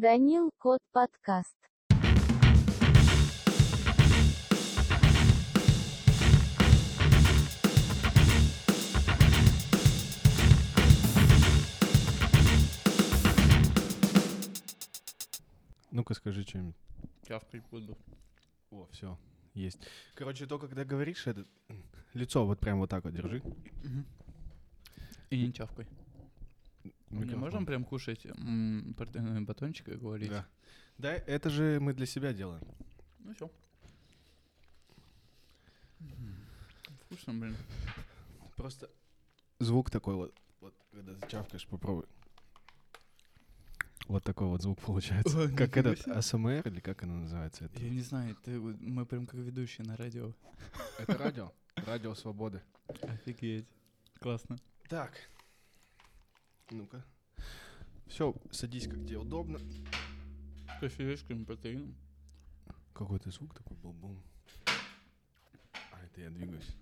Данил Кот подкаст. Ну-ка скажи что-нибудь. Чавкать буду. О, все, есть. Короче, то, когда говоришь, это лицо вот прям вот так вот держи. И не чавкай. Мы не можем прям кушать батончик и говорить? Да. Да, это же мы для себя делаем. Ну все. Вкусно, блин. Просто звук такой вот, вот когда чавкаешь, попробуй. Вот такой вот звук получается. Ой, как этот себе. АСМР или как оно называется? Это, Я не знаю, ты, мы прям как ведущие на радио. это радио. Радио свободы. Офигеть. Классно. Так. Ну-ка. Все, садись, как тебе удобно. Кофеечками, протеином. Какой-то звук такой бум-бум. А, это я двигаюсь.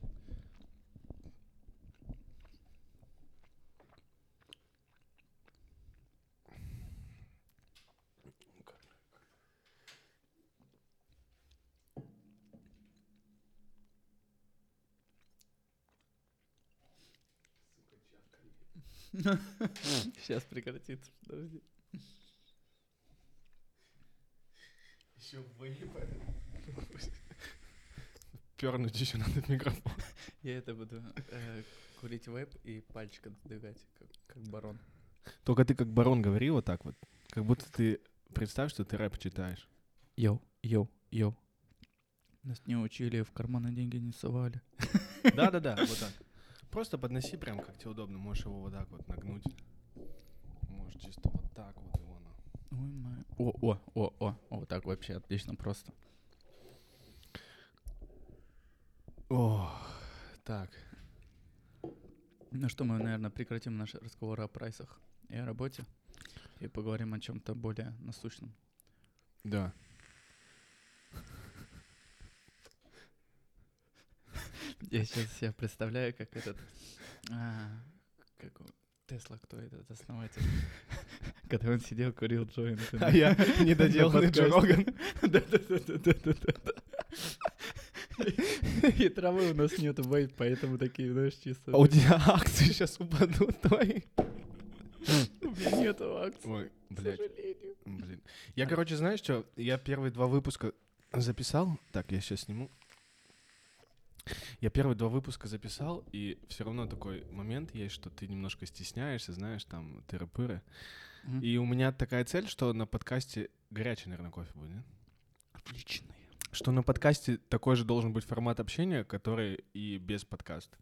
Сейчас прекратится, подожди. Еще выебать. Пернуть еще на этот микрофон. Я это буду э, курить вейп и пальчик отдвигать, как, как барон. Только ты как барон говори вот так вот. Как будто ты... Представь, что ты рэп читаешь. Йоу, йоу, йоу. Нас не учили, в карманы деньги не совали. Да-да-да, вот так. Просто подноси прям, как тебе удобно. Можешь его вот так вот нагнуть. Можешь чисто вот так вот его. на- Ой, май. О, о, о, о, о, вот так вообще отлично просто. О, так. Ну что, мы, наверное, прекратим наш разговор о прайсах и о работе и поговорим о чем-то более насущном. Да. Я сейчас себя представляю, как этот... а, как Тесла, кто этот основатель? Когда он сидел, курил джойнты. А я недоделанный Джо Роган. Да-да-да-да-да-да. И травы у нас нету, вейп, поэтому такие, знаешь, чисто... А у тебя акции сейчас упадут твои. У меня нету акций, Ой, к блядь. сожалению. Блин. Я, короче, знаешь что? Я первые два выпуска записал. Так, я сейчас сниму. Я первые два выпуска записал, и все равно такой момент есть, что ты немножко стесняешься, знаешь, там, тыры-пыры. Мгм. И у меня такая цель, что на подкасте горячий, наверное, кофе будет, нет? Отличные. Что на подкасте такой же должен быть формат общения, который и без подкаста.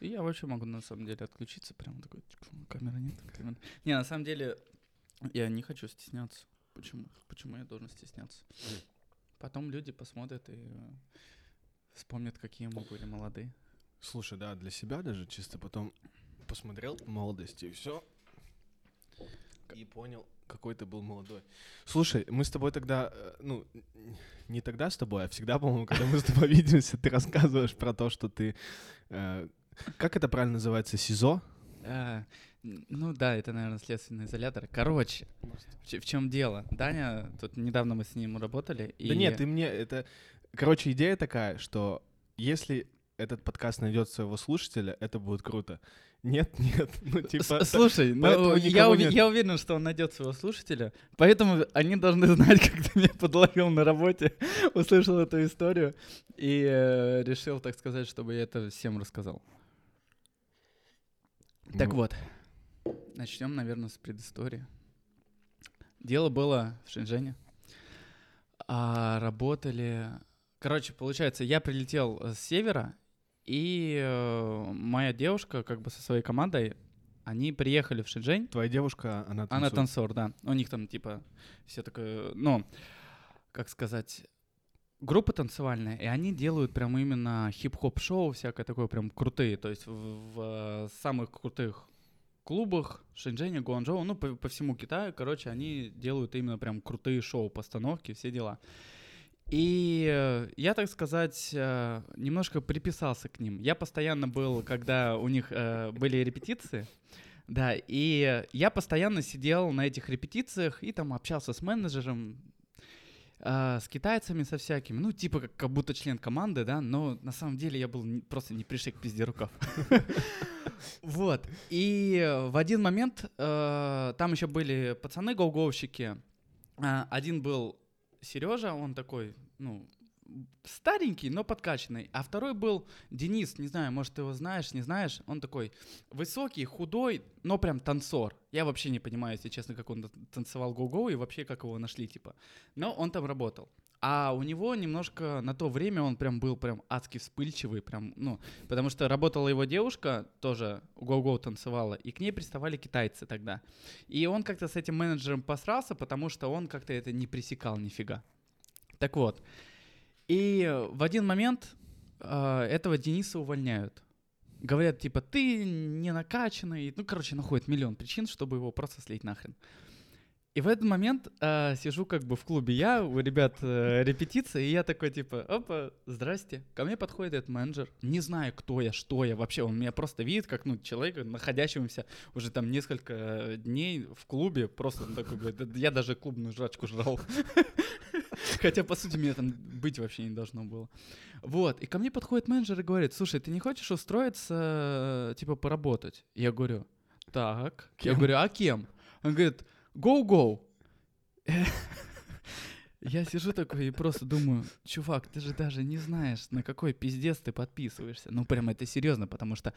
Я вообще могу на самом деле отключиться, прям такой, камеры нет, камеры. Не, на самом деле, я не хочу стесняться. Почему? Почему я должен стесняться? Потом люди посмотрят и вспомнят, какие мы были молодые. Слушай, да, для себя даже чисто потом посмотрел молодости и все. И понял, какой ты был молодой. Слушай, мы с тобой тогда, э, ну, не тогда с тобой, а всегда, по-моему, когда мы с тобой видимся, ты рассказываешь про то, что ты... э, как это правильно называется? СИЗО? А, н- ну да, это, наверное, следственный изолятор. Короче, в, чем дело? Даня, тут недавно мы с ним работали. И... Да нет, ты мне это... Короче, идея такая, что если этот подкаст найдет своего слушателя, это будет круто. Нет, нет, ну типа... Слушай, ну, я, нет. я уверен, что он найдет своего слушателя, поэтому они должны знать, как ты меня подловил на работе, услышал эту историю и э, решил, так сказать, чтобы я это всем рассказал. Так Ну, вот, начнем, наверное, с предыстории. Дело было в Шэньчжэне. А работали... Короче, получается, я прилетел э, с севера, и э, моя девушка, как бы со своей командой, они приехали в Шэньчжэнь. Твоя девушка, она Она танцует. танцор, да. У них там, типа, все такое, ну, как сказать, группа танцевальная, и они делают прям именно хип-хоп-шоу, всякое такое прям крутые, то есть в, в самых крутых клубах Шэньчжэня, Гуанчжоу, ну, по, по всему Китаю, короче, они делают именно прям крутые шоу, постановки, все дела. И э, я, так сказать, э, немножко приписался к ним. Я постоянно был, когда у них э, были репетиции, Да, и я постоянно сидел на этих репетициях и там общался с менеджером, с китайцами, со всякими. Ну, типа как, будто член команды, да, но на самом деле я был просто не пришей к пизде рукав. Вот. И в один момент там еще были пацаны гоуговщики. А, Один был Сережа, он такой, ну, старенький, но подкачанный. А второй был Денис, не знаю, может, ты его знаешь, не знаешь. Он такой высокий, худой, но прям танцор. Я вообще не понимаю, если честно, как он танцевал гоу-гоу и вообще как его нашли, типа. Но он там работал. А у него немножко на то время он прям был прям адски вспыльчивый, прям, ну, потому что работала его девушка, тоже гоу-гоу танцевала, и к ней приставали китайцы тогда. И он как-то с этим менеджером посрался, потому что он как-то это не пресекал нифига. Так вот. И в один момент э, этого Дениса увольняют. Говорят, типа, ты не накачанный. Ну, короче, находят миллион причин, чтобы его просто слить нахрен. И в этот момент э, сижу как бы в клубе я, у ребят э, репетиция, и я такой типа, опа, здрасте. Ко мне подходит этот менеджер, не знаю, кто я, что я вообще, он меня просто видит как, ну, человека, находящегося уже там несколько дней в клубе, просто он такой говорит, «Да я даже клубную жрачку жрал. Хотя, по сути, меня там быть вообще не должно было. Вот, и ко мне подходит менеджер и говорит, слушай, ты не хочешь устроиться, типа, поработать? Я говорю, так. Я Кем? говорю, а кем? Он говорит, go-go. Я сижу такой и просто думаю, чувак, ты же даже не знаешь, на какой пиздец ты подписываешься. Ну, прям это серьезно, потому что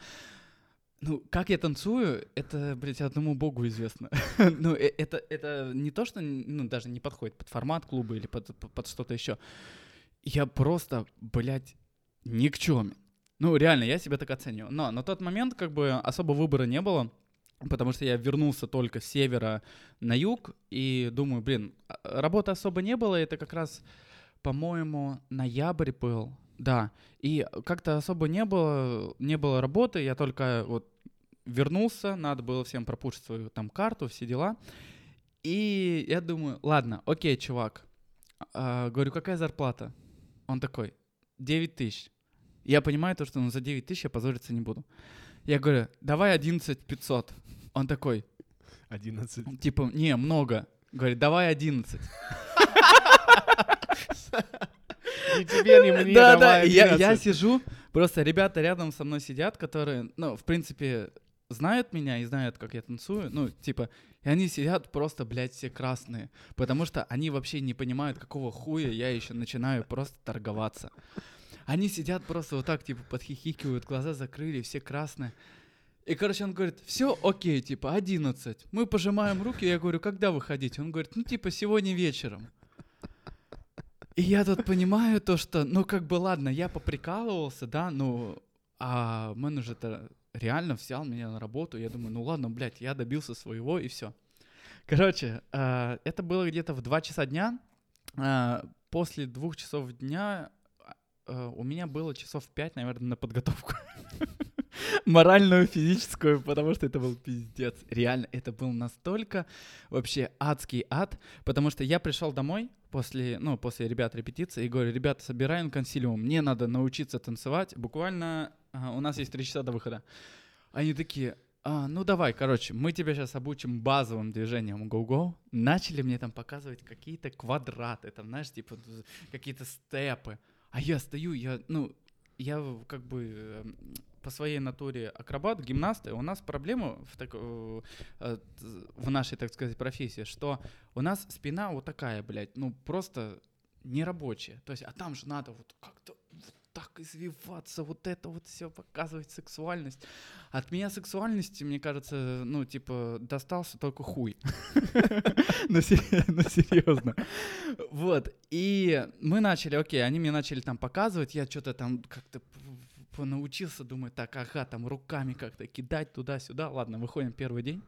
ну, как я танцую, это, блядь, одному богу известно. ну, э- это, это не то, что ну, даже не подходит под формат клуба или под, под- что-то еще. Я просто, блядь, никчемен. Ну, реально, я себя так оцениваю. Но на тот момент как бы особо выбора не было, потому что я вернулся только с севера на юг, и думаю, блин, а- работы особо не было, это как раз, по-моему, ноябрь был, да, и как-то особо не было, не было работы, я только вот вернулся, надо было всем пропушить свою там карту, все дела, и я думаю, ладно, окей, чувак, А, говорю, какая зарплата? Он такой, 9 тысяч. Я понимаю то, что ну, за 9 тысяч я позориться не буду. Я говорю, давай 11 500. Он такой, 11. типа, не, много. Говорит, давай 11. Ни тебе, ни мне, да, да, давай и я, я 11. сижу, просто ребята рядом со мной сидят, которые, ну, в принципе, знают меня и знают, как я танцую, ну, типа, и они сидят просто, блядь, все красные, потому что они вообще не понимают, какого хуя я еще начинаю просто торговаться. Они сидят просто вот так, типа, подхихикивают, глаза закрыли, все красные. И, короче, он говорит, все окей, типа, 11. Мы пожимаем руки, я говорю, когда выходить? Он говорит, ну, типа, сегодня вечером. И я тут понимаю то, что, ну, как бы, ладно, я поприкалывался, да, ну, а менеджер-то реально взял меня на работу. Я думаю, ну, ладно, блядь, я добился своего, и все. Короче, а, это было где-то в 2 часа дня. А, После двух часов дня у меня было часов 5, наверное, на подготовку. Моральную, физическую, потому что это был пиздец. Реально, это был настолько вообще адский ад, потому что я пришел домой после, ну, после ребят репетиции и говорю, ребята, собираем консилиум, мне надо научиться танцевать, буквально а, у нас есть три часа до выхода. Они такие, «А, ну давай, короче, мы тебя сейчас обучим базовым движениям go-go. Начали мне там показывать какие-то квадраты, там, знаешь, типа какие-то степы. А я стою, я, ну, я как бы эм, по своей натуре акробат, гимнаст, и у нас проблема в, так- э, в нашей, так сказать, профессии, что у нас спина вот такая, блядь, ну просто нерабочая. То есть, а там же надо вот как-то так извиваться, вот это вот все показывать сексуальность. От меня сексуальности, мне кажется, ну, типа, достался только хуй. Ну, ну, серьезно. Вот. И мы начали, окей, они мне начали там показывать, я что-то там как-то понаучился, думаю, так, ага, там руками как-то кидать туда-сюда. Ладно, выходим первый день.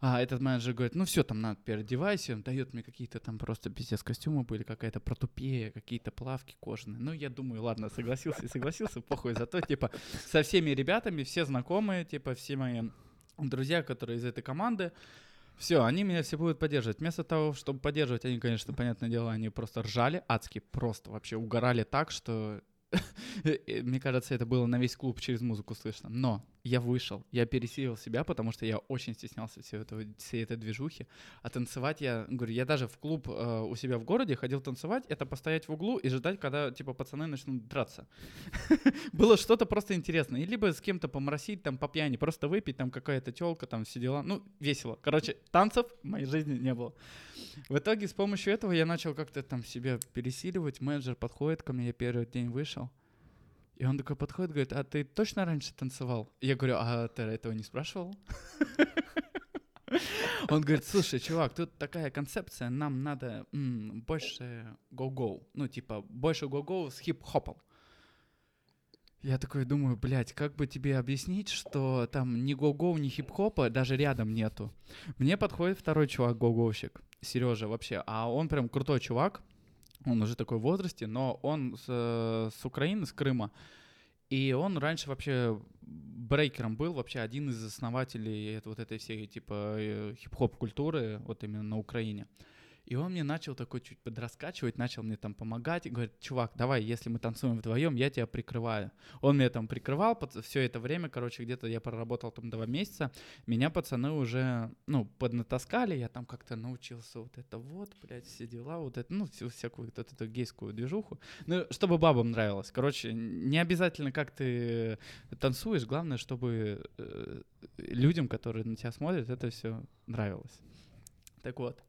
А этот менеджер говорит, ну все, там надо переодевайся, дает мне какие-то там просто пиздец костюмы были, какая-то протупея, какие-то плавки кожаные. Ну, я думаю, ладно, согласился и согласился, похуй. Зато, типа, со всеми ребятами, все знакомые, типа, все мои друзья, которые из этой команды, все, они меня все будут поддерживать. Вместо того, чтобы поддерживать, они, конечно, понятное дело, они просто ржали адски, просто вообще угорали так, что Э, Мне кажется, это было на весь клуб через музыку слышно. Но я вышел, я пересилил себя, потому что я очень стеснялся всей, этого, всей этой движухи. А танцевать я, говорю, я даже в клуб э, у себя в городе ходил танцевать, это постоять в углу и ждать, когда, типа, пацаны начнут драться. Было что-то просто интересное. И либо с кем-то поморосить, там, по пьяни, просто выпить, там, какая-то телка, там, все дела. Ну, весело. Короче, танцев в моей жизни не было. В итоге с помощью этого я начал как-то там себя пересиливать. Менеджер подходит ко мне, я первый день вышел. И он такой подходит, говорит, а ты точно раньше танцевал? Я говорю, а ты этого не спрашивал? Он говорит, слушай, чувак, тут такая концепция, нам надо м, больше го-го, ну, типа, больше го-го с хип-хопом. Я такой думаю, блядь, как бы тебе объяснить, что там ни го-го, ни хип-хопа даже рядом нету. Мне подходит второй чувак, го-гоущик, Сережа вообще, а он прям крутой чувак, он уже такой в возрасте, но он с, э, с Украины, с Крыма, и он раньше вообще брейкером был, вообще один из основателей вот этой всей типа э, хип-хоп культуры, вот именно на Украине. И он мне начал такой чуть подраскачивать, начал мне там помогать и говорит, чувак, давай, если мы танцуем вдвоем, я тебя прикрываю. Он меня там прикрывал все это время, короче, где-то я проработал там два месяца. Меня пацаны уже, ну, поднатаскали, я там как-то научился вот это вот, блядь, все дела, вот это, ну, всю всякую вот эту гейскую движуху. Ну, чтобы бабам нравилось. Короче, не обязательно, как ты танцуешь, главное, чтобы э, людям, которые на тебя смотрят, это все нравилось. Так вот.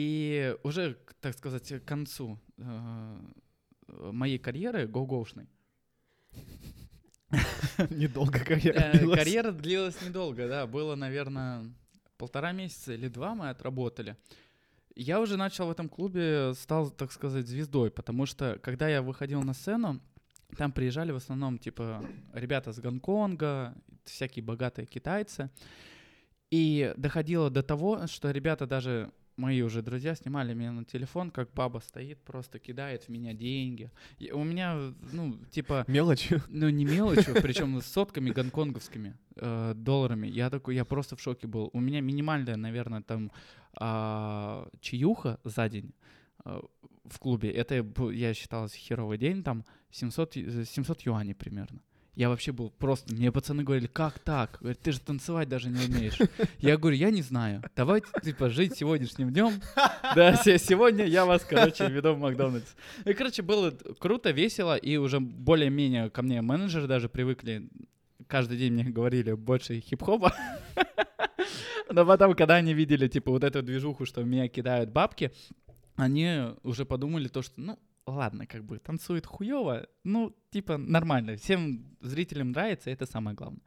И уже, так сказать, к концу э, моей карьеры гоу-гоушной. Недолго карьера Э, длилась. Карьера длилась недолго, да. Было, наверное, полтора месяца или два мы отработали. Я уже начал в этом клубе, стал, так сказать, звездой, потому что, когда я выходил на сцену, там приезжали в основном, типа, ребята с Гонконга, всякие богатые китайцы. И доходило до того, что ребята даже мои уже друзья снимали меня на телефон, как баба стоит, просто кидает в меня деньги. И у меня, ну, типа, Мелочью. ну, не мелочью, причем с сотками гонконговскими э, долларами. Я такой, я просто в шоке был. У меня минимальная, наверное, там а, чаюха за день э, в клубе. Это я считал херовый день, там 700, ю- 700 юаней примерно. Я вообще был просто... Мне пацаны говорили, как так? Говорят, ты же танцевать даже не умеешь. Я говорю, я не знаю. Давайте, типа, жить сегодняшним днем. Да, се- сегодня я вас, короче, веду в Макдональдс. И, короче, было круто, весело, и уже более-менее ко мне менеджеры даже привыкли. Каждый день мне говорили больше хип-хопа. Но потом, когда они видели, типа, вот эту движуху, что меня кидают бабки, они уже подумали то, что, ну, ладно, как бы танцует хуево, ну, типа, нормально. Всем зрителям нравится, это самое главное.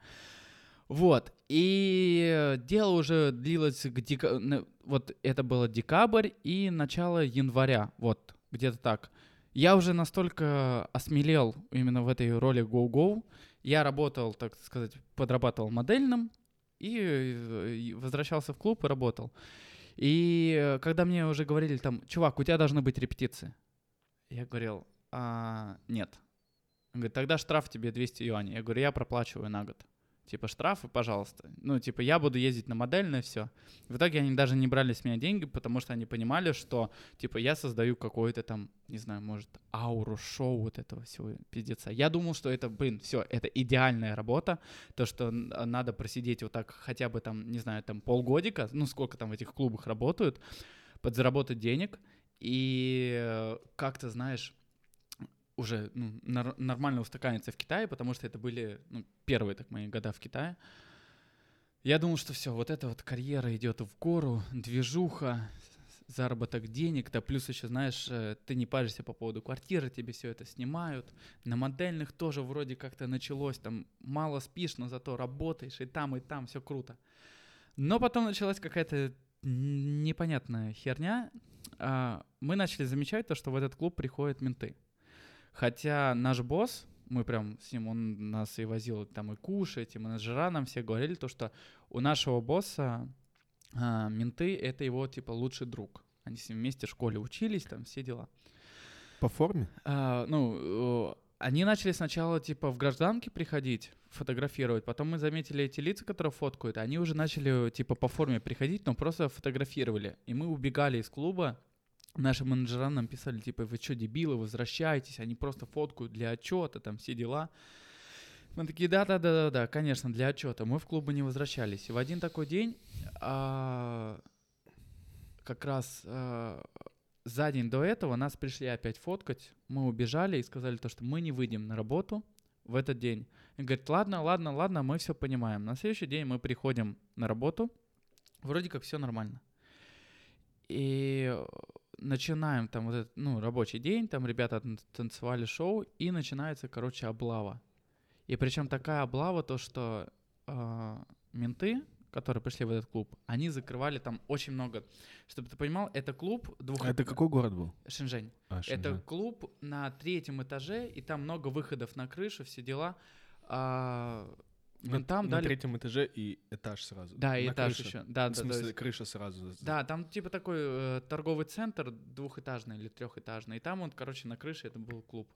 Вот. И дело уже длилось к дека- Вот это было декабрь и начало января. Вот, где-то так. Я уже настолько осмелел именно в этой роли go-go. Я работал, так сказать, подрабатывал модельным и, возвращался в клуб и работал. И когда мне уже говорили там, чувак, у тебя должны быть репетиции. Я говорил, «А, нет. Он говорит, тогда штраф тебе 200 юаней. Я говорю, я проплачиваю на год. Типа штрафы, пожалуйста. Ну, типа, я буду ездить на модельное, все. В итоге они даже не брали с меня деньги, потому что они понимали, что, типа, я создаю какое-то там, не знаю, может, ауру, шоу вот этого всего пиздеца. Я думал, что это, блин, все, это идеальная работа, то, что а, надо просидеть вот так хотя бы там, не знаю, там полгодика, ну, сколько там в этих клубах работают, подзаработать денег и э, как-то, знаешь, уже ну, нар- нормально устаканиться в Китае, потому что это были ну, первые так мои года в Китае. Я думал, что все, вот эта вот карьера идет в гору, движуха, заработок денег, да плюс еще, знаешь, э, ты не паришься по поводу квартиры, тебе все это снимают. На модельных тоже вроде как-то началось, там мало спишь, но зато работаешь и там, и там, все круто. Но потом началась какая-то непонятная херня. А, Мы начали замечать то, что в этот клуб приходят менты. Хотя наш босс, мы прям с ним, он нас и возил там и кушать, и менеджера нам все говорили то, что у нашего босса а, менты — это его, типа, лучший друг. Они с ним вместе в школе учились, там все дела. По форме? А, ну, они начали сначала, типа, в гражданке приходить, фотографировать. Потом мы заметили эти лица, которые фоткают. Они уже начали, типа, по форме приходить, но просто фотографировали. И мы убегали из клуба, наши менеджера нам писали, типа, вы что, дебилы, возвращайтесь, они просто фоткают для отчета, там все дела. Мы такие, да-да-да-да, конечно, для отчета. Мы в клубы не возвращались. И в один такой день а, как раз а, за день до этого нас пришли опять фоткать. Мы убежали и сказали то, что мы не выйдем на работу в этот день. И говорит, ладно, ладно, ладно, мы все понимаем. На следующий день мы приходим на работу, вроде как все нормально. И начинаем там вот этот, ну, рабочий день, там ребята тан- танцевали шоу, и начинается, короче, облава. И причем такая облава, то, что а, менты, которые пришли в этот клуб, они закрывали там очень много. Чтобы ты понимал, это клуб двух... А это какой город был? Шэньчжэнь. А, Это Шэньчжэнь. клуб на третьем этаже, и там много выходов на крышу, все дела. А, На, ментам на дали... третьем этаже и этаж сразу. Да, и На этаж крыше. еще. Да, В да, смысле, есть- крыша сразу. да, там типа такой э, торговый центр двухэтажный или трехэтажный. И там он, короче, на крыше это был клуб.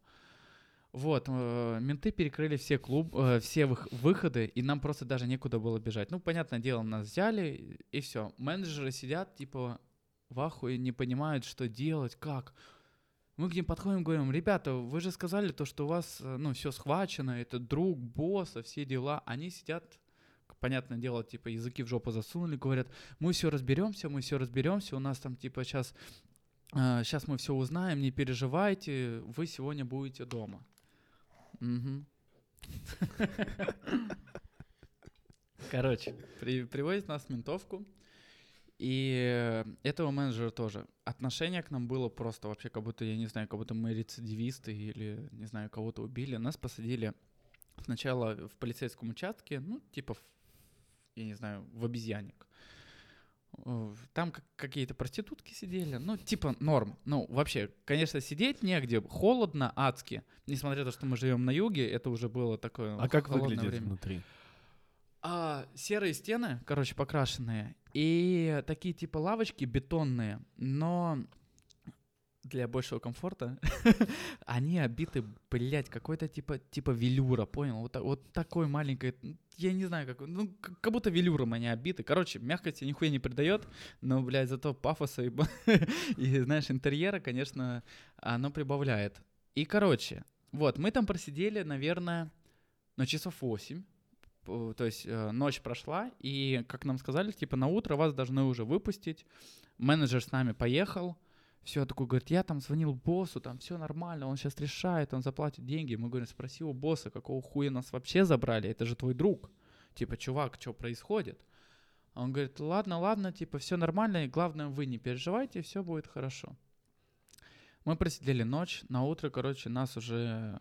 Вот, э, менты перекрыли все клуб, э, все вых- выходы, и нам просто даже некуда было бежать. Ну, понятное дело, нас взяли, и все. Менеджеры сидят, типа, в ахуе, не понимают, что делать, как. Мы к ним подходим, говорим, ребята, вы же сказали то, что у вас, э, ну, все схвачено, это друг босса, все дела. Они сидят, понятное дело, типа, языки в жопу засунули, говорят, мы все разберемся, мы все разберемся, у нас там, типа, сейчас, сейчас мы все узнаем, не переживайте, вы сегодня будете дома. Мгм. Короче, при- привозят нас в ментовку, и этого менеджера тоже. Отношение к нам было просто вообще, как будто, я не знаю, как будто мы рецидивисты или, не знаю, кого-то убили. Нас посадили сначала в полицейском участке, ну, типа, в- я не знаю, в обезьянник. Э, Там как- какие-то проститутки сидели, ну, типа норм. Ну, вообще, конечно, сидеть негде, холодно, адски. Несмотря на то, что мы живем на юге, это уже было такое А как выглядит время. внутри? А, серые стены, короче, покрашенные. И такие типа лавочки бетонные, но для большего комфорта они обиты, блядь, какой-то типа, типа велюра, понял? Вот, вот такой маленькой, я не знаю, как, ну, как будто велюром они обиты. Короче, мягкости нихуя не придает, но, блядь, зато пафоса и, и, знаешь, интерьера, конечно, оно прибавляет. И, короче, вот, мы там просидели, наверное, на часов 8, П- то есть э, ночь прошла, и, как нам сказали, типа на утро вас должны уже выпустить. Менеджер с нами поехал, все такой говорит, я там звонил боссу, там все нормально, он сейчас решает, он заплатит деньги. Мы говорим, спроси у босса, какого хуя нас вообще забрали, это же твой друг. Типа, чувак, что происходит? Он говорит, ладно, ладно, типа, все нормально, и главное, вы не переживайте, все будет хорошо. Мы просидели ночь, на утро, короче, нас уже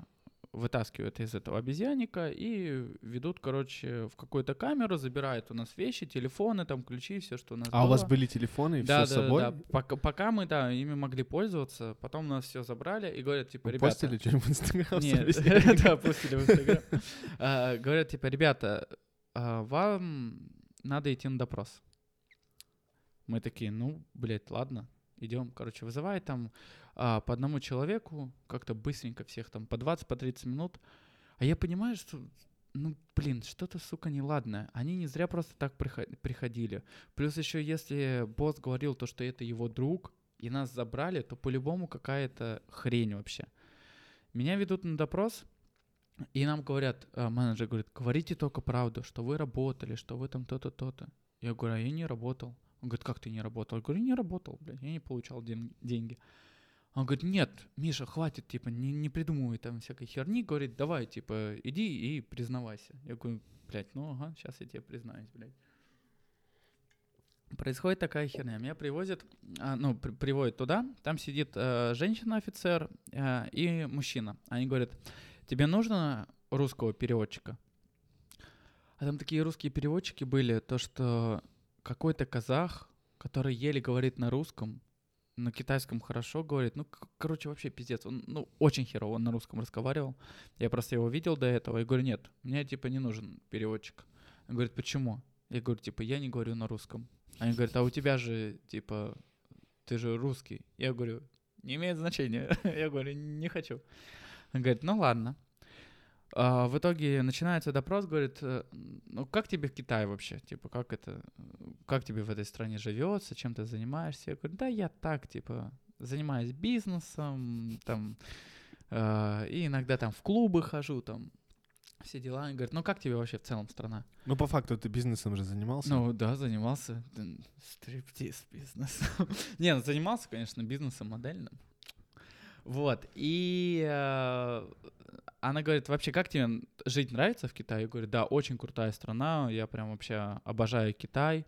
вытаскивают из этого обезьянника и ведут, короче, в какую-то камеру, забирают у нас вещи, телефоны, там ключи, все, что у нас А у было. вас были телефоны и да, все да, с собой? да, да. Пока, пока мы, да, ими могли пользоваться, потом нас все забрали и говорят, типа, Вы ребята... постили что-нибудь в Инстаграм? Нет, да, пустили в Инстаграм. А, Говорят, типа, ребята, а, вам надо идти на допрос. Мы такие, ну, блядь, ладно, идем. Короче, вызывает там а, по одному человеку, как-то быстренько всех там, по 20, по 30 минут. А я понимаю, что, ну, блин, что-то, сука, неладное. Они не зря просто так прихо- приходили. Плюс еще, если босс говорил то, что это его друг, и нас забрали, то по-любому какая-то хрень вообще. Меня ведут на допрос, и нам говорят, э, менеджер говорит, говорите только правду, что вы работали, что вы там то-то, то-то. Я говорю, а я не работал. Он говорит, как ты не работал? Я говорю, не работал, блядь, я не получал ден- деньги. Он говорит, нет, Миша, хватит, типа, не, не придумывай там всякой херни. Говорит, давай, типа, иди и признавайся. Я говорю, блядь, ну ага, сейчас я тебе признаюсь, блядь. Происходит такая херня. Меня привозят, а, ну, при- приводят туда, там сидит э, женщина-офицер э, и мужчина. Они говорят, тебе нужно русского переводчика? А там такие русские переводчики были, то что какой-то казах, который еле говорит на русском, на китайском хорошо говорит, ну, короче, вообще пиздец. Он, ну, очень херово он на русском разговаривал. Я просто его видел до этого, и говорю, нет, мне, типа, не нужен переводчик. Он говорит, почему? Я говорю, типа, я не говорю на русском. Они говорят, а у тебя же, типа, ты же русский. Я говорю, не имеет значения. Я говорю, не хочу. Он говорит, ну ладно. А, в итоге начинается допрос, говорит, э, ну как тебе в Китае вообще? Типа, как это, как тебе в этой стране живется, чем ты занимаешься? Я говорю, да я так, типа, занимаюсь бизнесом, там, э, и иногда там в клубы хожу, там, все дела. И говорит, ну как тебе вообще в целом страна? Ну, по факту, ты бизнесом же занимался? Ну да, занимался м, стриптиз бизнесом. Не, ну занимался, конечно, бизнесом модельным. Вот, и э, она говорит, вообще, как тебе жить нравится в Китае? Я говорю, да, очень крутая страна, я прям вообще обожаю Китай.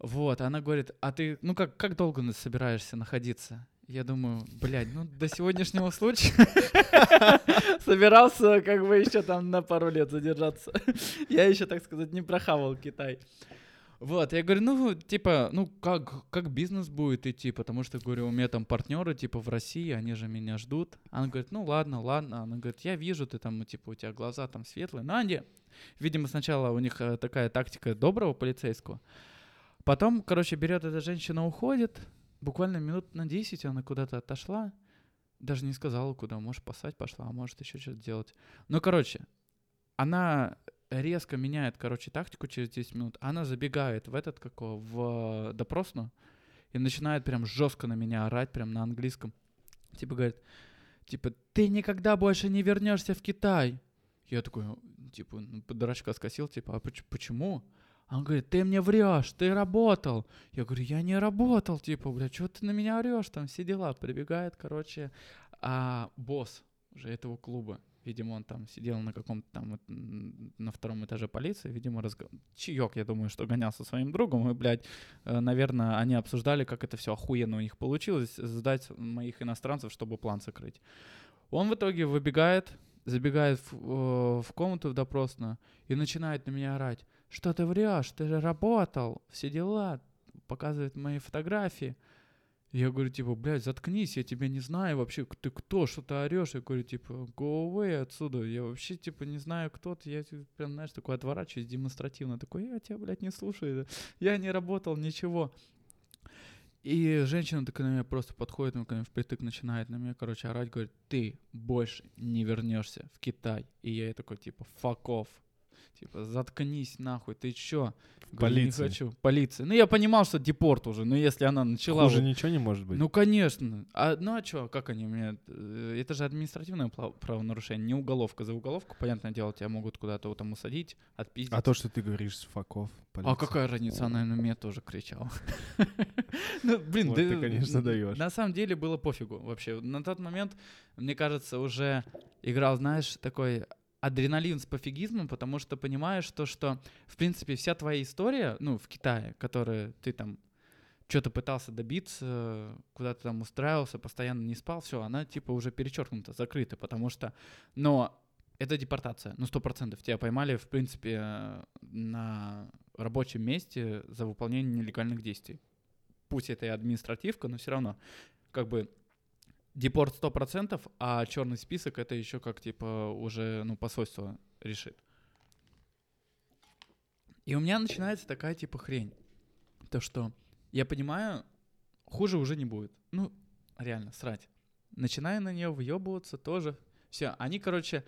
Вот, она говорит, а ты, ну как, как долго собираешься находиться? Я думаю, блядь, ну до сегодняшнего случая собирался как бы еще там на пару лет задержаться. Я еще, так сказать, не прохавал Китай. Вот, я говорю, ну, типа, ну, как, как бизнес будет идти, потому что, говорю, у меня там партнеры, типа, в России, они же меня ждут. Она говорит, ну, ладно, ладно. Она говорит, я вижу, ты там, ну, типа, у тебя глаза там светлые. Ну, они, видимо, сначала у них э, такая тактика доброго полицейского. Потом, короче, берет эта женщина, уходит. Буквально минут на 10 она куда-то отошла. Даже не сказала, куда. Может, спасать пошла, а может, еще что-то делать. Ну, короче, она резко меняет, короче, тактику через 10 минут. Она забегает в этот, какого, в допросную и начинает прям жестко на меня орать, прям на английском. Типа говорит, типа, ты никогда больше не вернешься в Китай. Я такой, типа, ну, дурачка скосил, типа, а поч- почему? Он говорит, ты мне врешь, ты работал. Я говорю, я не работал, типа, бля, что ты на меня орешь, там все дела. Прибегает, короче, а, босс уже этого клуба. Видимо, он там сидел на каком-то там на втором этаже полиции, видимо, разго... чаек, я думаю, что гонял со своим другом, и, блядь, э, наверное, они обсуждали, как это все охуенно у них получилось, сдать моих иностранцев, чтобы план закрыть. Он в итоге выбегает, забегает в, э, в комнату в допросную и начинает на меня орать. Что ты врешь? Ты же работал, все дела. Показывает мои фотографии. Я говорю, типа, блядь, заткнись, я тебя не знаю вообще, ты кто, что ты орешь? Я говорю, типа, go away отсюда, я вообще, типа, не знаю, кто ты, я типа, прям, знаешь, такой отворачиваюсь демонстративно, такой, я тебя, блядь, не слушаю, я не работал, ничего. И женщина такая на меня просто подходит, ну, ко мне впритык начинает на меня, короче, орать, говорит, ты больше не вернешься в Китай. И я ей такой, типа, fuck off. Типа, заткнись нахуй, ты чё? Говорю, Полиции. Не хочу. Полиция. Ну, я понимал, что депорт уже, но если она начала... Хуже вот- ничего не может быть. ну, конечно. А, ну, а что, как они мне... э, Это же административное правонарушение, не уголовка. За уголовку, понятное дело, тебя могут куда-то вот там усадить, отпиздить. а то, что ты говоришь с факов. А какая разница, она на меня тоже кричала. Ну, блин, ты, конечно, даёшь. На самом деле было пофигу вообще. На тот момент, мне кажется, уже играл, знаешь, такой адреналин с пофигизмом, потому что понимаешь то, что, в принципе, вся твоя история, ну, в Китае, которую ты там что-то пытался добиться, куда ты там устраивался, постоянно не спал, все, она типа уже перечеркнута, закрыта, потому что, но это депортация, ну сто процентов тебя поймали, в принципе, на рабочем месте за выполнение нелегальных действий. Пусть это и административка, но все равно, как бы депорт сто процентов, а черный список это еще как типа уже ну посольство решит. И у меня начинается такая типа хрень, то что я понимаю, хуже уже не будет. Ну, реально, срать. Начинаю на нее въебываться тоже. Все, они, короче,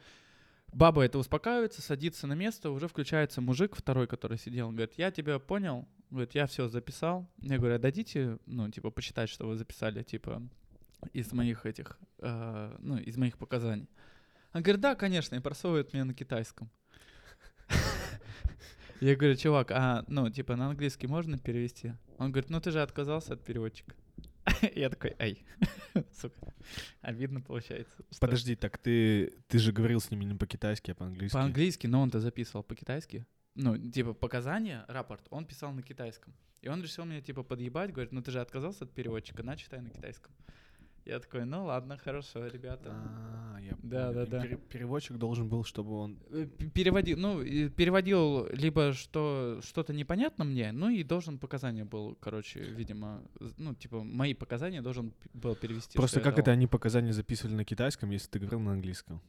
баба это успокаивается, садится на место, уже включается мужик второй, который сидел, он говорит, я тебя понял, говорит, я все записал. Я говорю, а дадите, ну, типа, почитать, что вы записали, типа, из моих этих, э, ну, из моих показаний. Он говорит, да, конечно, и просовывает мне на китайском. Я говорю, чувак, а, ну, типа, на английский можно перевести? Он говорит, ну, ты же отказался от переводчика. Я такой, ай, сука, обидно получается. Подожди, так ты, ты же говорил с ними не по-китайски, а по-английски. По-английски, но он-то записывал по-китайски. Ну, типа, показания, рапорт, он писал на китайском. И он решил меня, типа, подъебать, говорит, ну ты же отказался от переводчика, на, читай на китайском. Я такой, ну ладно, хорошо, ребята. А, я Да, да, да. пере- Переводчик должен был, чтобы он... Э, Переводил, ну, переводил либо что, что-то непонятно мне, ну и должен показания был, короче, видимо, ну, типа, мои показания должен был перевести. Просто как это они показания записывали на китайском, если ты говорил на английском?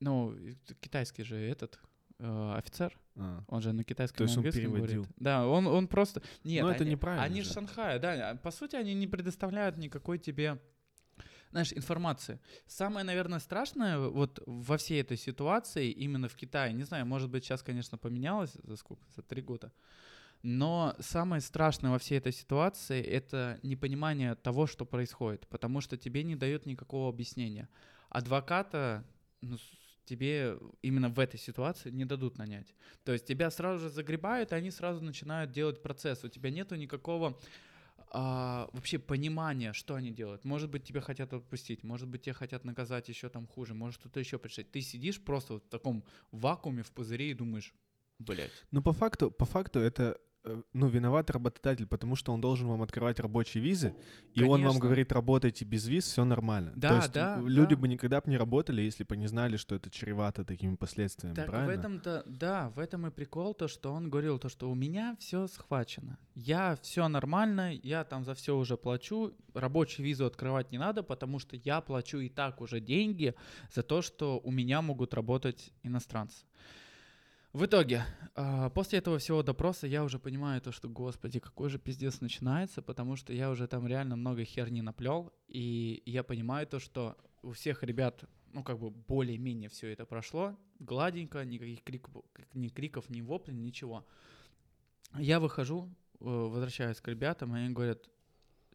Ну, китайский же этот э, офицер, А. он же на китайском То есть он говорит. переводил. Да, он, он просто... Нет, Ну, это неправильно Они же. же Шанхая, да. а По сути, они не предоставляют никакой тебе, знаешь, информации. Самое, наверное, страшное вот во всей этой ситуации именно в Китае, не знаю, может быть, сейчас, конечно, поменялось за сколько, за три года, Но самое страшное во всей этой ситуации — это непонимание того, что происходит, потому что тебе не дают никакого объяснения. Адвоката ну, тебе именно в этой ситуации не дадут нанять. То есть тебя сразу же загребают, и они сразу начинают делать процесс. У тебя нету никакого а, вообще понимания, что они делают. Может быть, тебя хотят отпустить, может быть, тебя хотят наказать еще там хуже, может что-то еще пришить. Ты сидишь просто вот в таком вакууме в пузыре и думаешь, блядь. Ну, по факту, по факту это ну, виноват работодатель, потому что он должен вам открывать рабочие визы, и он вам Конечно. говорит, работайте без виз, все нормально. Да, То есть да, э, люди да. бы никогда бы не работали, если бы не знали, что это чревато такими последствиями, Так в правильно? этом-то, да, в этом и прикол, то, что он говорил, то, что у меня все схвачено. Я все нормально, я там за все уже плачу, рабочую визу открывать не надо, потому что я плачу и так уже деньги за то, что у меня могут работать иностранцы. В итоге, а, после этого всего допроса я уже понимаю то, что, господи, какой же пиздец начинается, потому что я уже там реально много херни наплел, и я понимаю то, что у всех ребят, ну, как бы более-менее все это прошло, гладенько, никаких криков, ни криков, ни воплей, ничего. Я выхожу, э, возвращаюсь к ребятам, и они говорят,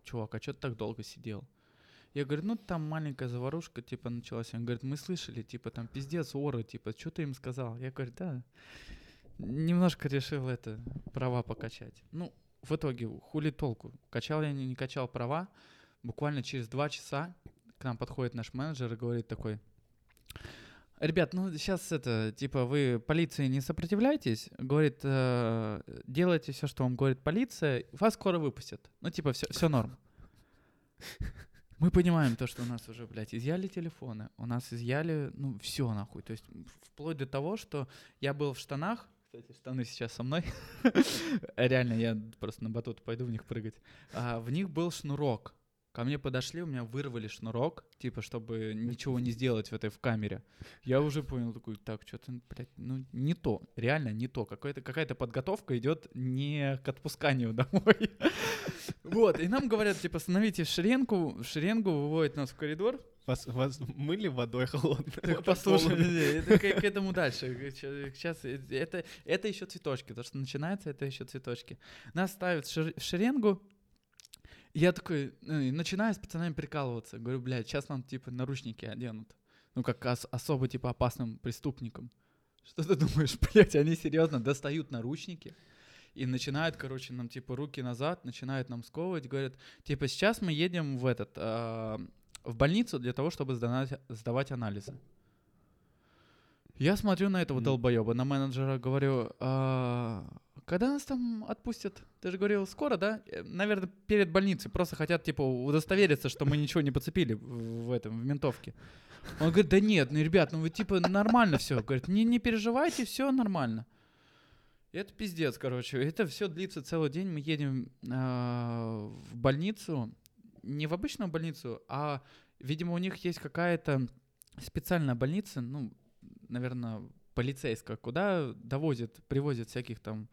чувак, а что ты так долго сидел? Я говорю, ну там маленькая заварушка, типа, началась. Он говорит, мы слышали, типа, там пиздец, оры, типа, что ты им сказал? Я говорю, да, немножко решил это, права покачать. Ну, в итоге, хули толку? Качал я, не, не качал права. Буквально через два часа к нам подходит наш менеджер и говорит такой, Ребят, ну сейчас это, типа, вы полиции не сопротивляйтесь, говорит, э, делайте все, что вам говорит полиция, вас скоро выпустят. Ну, типа, все, все норм. Мы понимаем то, что у нас уже, блядь, изъяли телефоны, у нас изъяли, ну, все нахуй. То есть вплоть до того, что я был в штанах, кстати, штаны сейчас со мной, реально, я просто на батут пойду в них прыгать. А, в них был шнурок. Ко мне подошли, у меня вырвали шнурок, типа, чтобы ничего не сделать в этой в камере. Я уже понял такой, так, что-то, блядь, ну не то, реально не то. Какая-то какая-то подготовка идет не к отпусканию домой. Вот, и нам говорят, типа, становитесь в шеренгу, шеренгу выводят нас в коридор. Вас, вас мыли водой холодной? Так послушай, это к, к этому дальше. Сейчас это, это еще цветочки. То, что начинается, это еще цветочки. Нас ставят в шеренгу. Я такой, ну, и начинаю с пацанами прикалываться. Говорю, блядь, сейчас нам, типа, наручники оденут. Ну, как ос- особо, типа, опасным преступникам. Что ты думаешь, блядь, они серьезно достают наручники и начинают, короче, нам, типа, руки назад, начинают нам сковывать, говорят, типа, сейчас мы едем в этот, а, в больницу для того, чтобы сдавать, сдавать анализы. Я смотрю на этого Мгм. долбоеба, на менеджера, говорю, «А, когда нас там отпустят? Ты же говорил, скоро, да? Наверное, перед больницей. Просто хотят, типа, удостовериться, что мы ничего не подцепили в этом, в ментовке. Он говорит, да нет, ну, ребят, ну вы, типа, нормально все. Говорит, не, не переживайте, все нормально. Это пиздец, короче. Это все длится целый день. Мы едем а, в больницу, не в обычную больницу, а, видимо, у них есть какая-то специальная больница, ну, наверное, полицейская, куда довозят, привозят всяких там,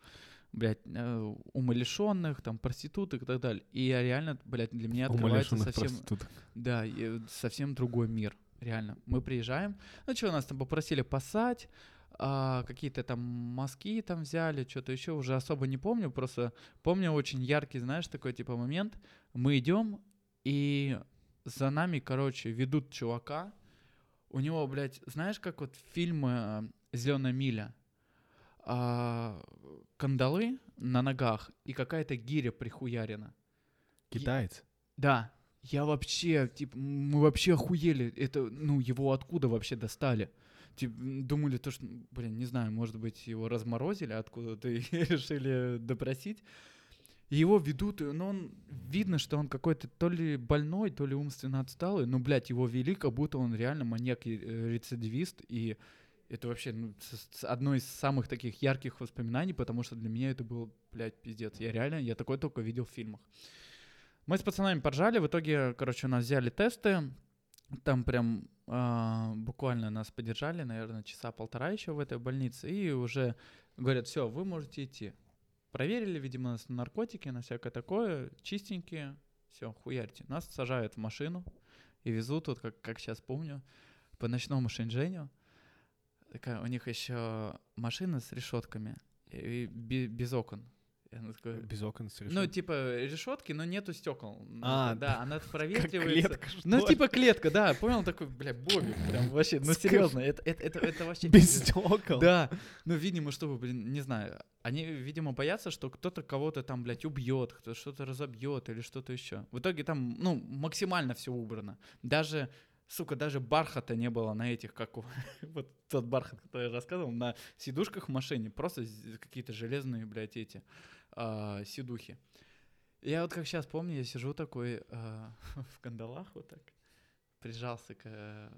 блядь, э, умалишенных, там, проституток и так далее. И я реально, блядь, для меня открывается совсем... проституток. Да, э, совсем другой мир, реально. Мы приезжаем, ну что, нас там попросили пасать, а, какие-то там мазки там взяли, что-то еще, уже особо не помню, просто помню очень яркий, знаешь, такой типа момент. Мы идем, и за нами, короче, ведут чувака, у него, блядь, знаешь, как вот фильмы «Зеленая миля», а, кандалы на ногах и какая-то гиря прихуярена. Китаец. Да, я вообще, типа, мы вообще охуели. Это, ну, его откуда вообще достали? Типа, думали то, что, блин, не знаю, может быть, его разморозили откуда-то и решили допросить. Его ведут, но он, видно, что он какой-то то ли больной, то ли умственно отсталый, но, блядь, его вели, как будто он реально маньяк и э, рецидивист, и это вообще ну, с- одно из самых таких ярких воспоминаний, потому что для меня это был, блядь, пиздец. Я реально, я такое только видел в фильмах. Мы с пацанами поржали, в итоге, короче, у нас взяли тесты, там прям а, буквально нас поддержали, наверное, часа полтора еще в этой больнице, и уже говорят, все, вы можете идти. Проверили, видимо, нас на наркотики, на всякое такое, чистенькие, все, хуярьте. Нас сажают в машину и везут, вот как, как сейчас помню, по ночному Шэньчжэню. Такая у них еще машина с решетками и бе- без окон. И она такая, Без окон с ну, решеткой. типа решетки, но нету стекол. Ну, А, да, она Как проветривается. клетка, что Ну, ли? типа клетка, да, понял, такой, бля, Бобик, прям вообще, ну, Скажи. серьезно, это, это, это, это вообще... Без стекол. Да, ну, видимо, чтобы, блин, не знаю, они, видимо, боятся, что кто-то кого-то там, блядь, убьет, кто что-то разобьет или что-то еще. В итоге там, ну, максимально все убрано. Даже, сука, даже бархата не было на этих, как вот тот бархат, который я рассказывал, на сидушках в машине, просто какие-то железные, блядь, эти а, сидухи. Я вот как сейчас помню, я сижу такой а, в кандалах вот так, прижался к э,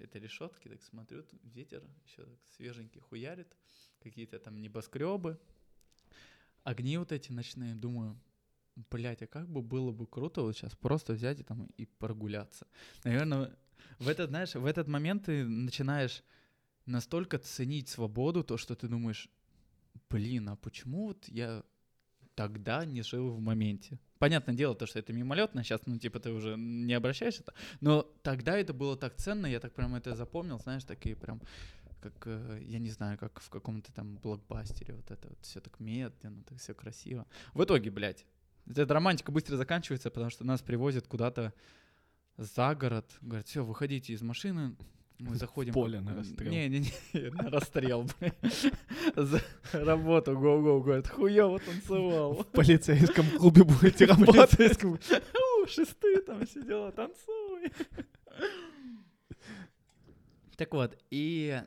этой решетке, так смотрю, ветер еще так свеженький хуярит, какие-то там небоскребы, огни вот эти ночные, думаю, блять, а как бы было бы круто вот сейчас просто взять и там и прогуляться. Наверное, в этот, знаешь, в этот момент ты начинаешь настолько ценить свободу, то, что ты думаешь, блин, а почему вот я тогда не жил в моменте? Понятное дело, то, что это мимолетно, сейчас, ну, типа, ты уже не обращаешь это, но тогда это было так ценно, я так прям это запомнил, знаешь, такие прям, как, э, я не знаю, как в каком-то там блокбастере, вот это вот все так медленно, так все красиво. В итоге, блядь, эта романтика быстро заканчивается, потому что нас привозят куда-то за город, говорят, все, выходите из машины, мы заходим... поле на расстрел. Не-не-не, на расстрел. За работу, гоу-гоу, говорят, хуёво танцевал. В полицейском клубе будете В работать. Шесты там сидела, танцуй. Так вот, и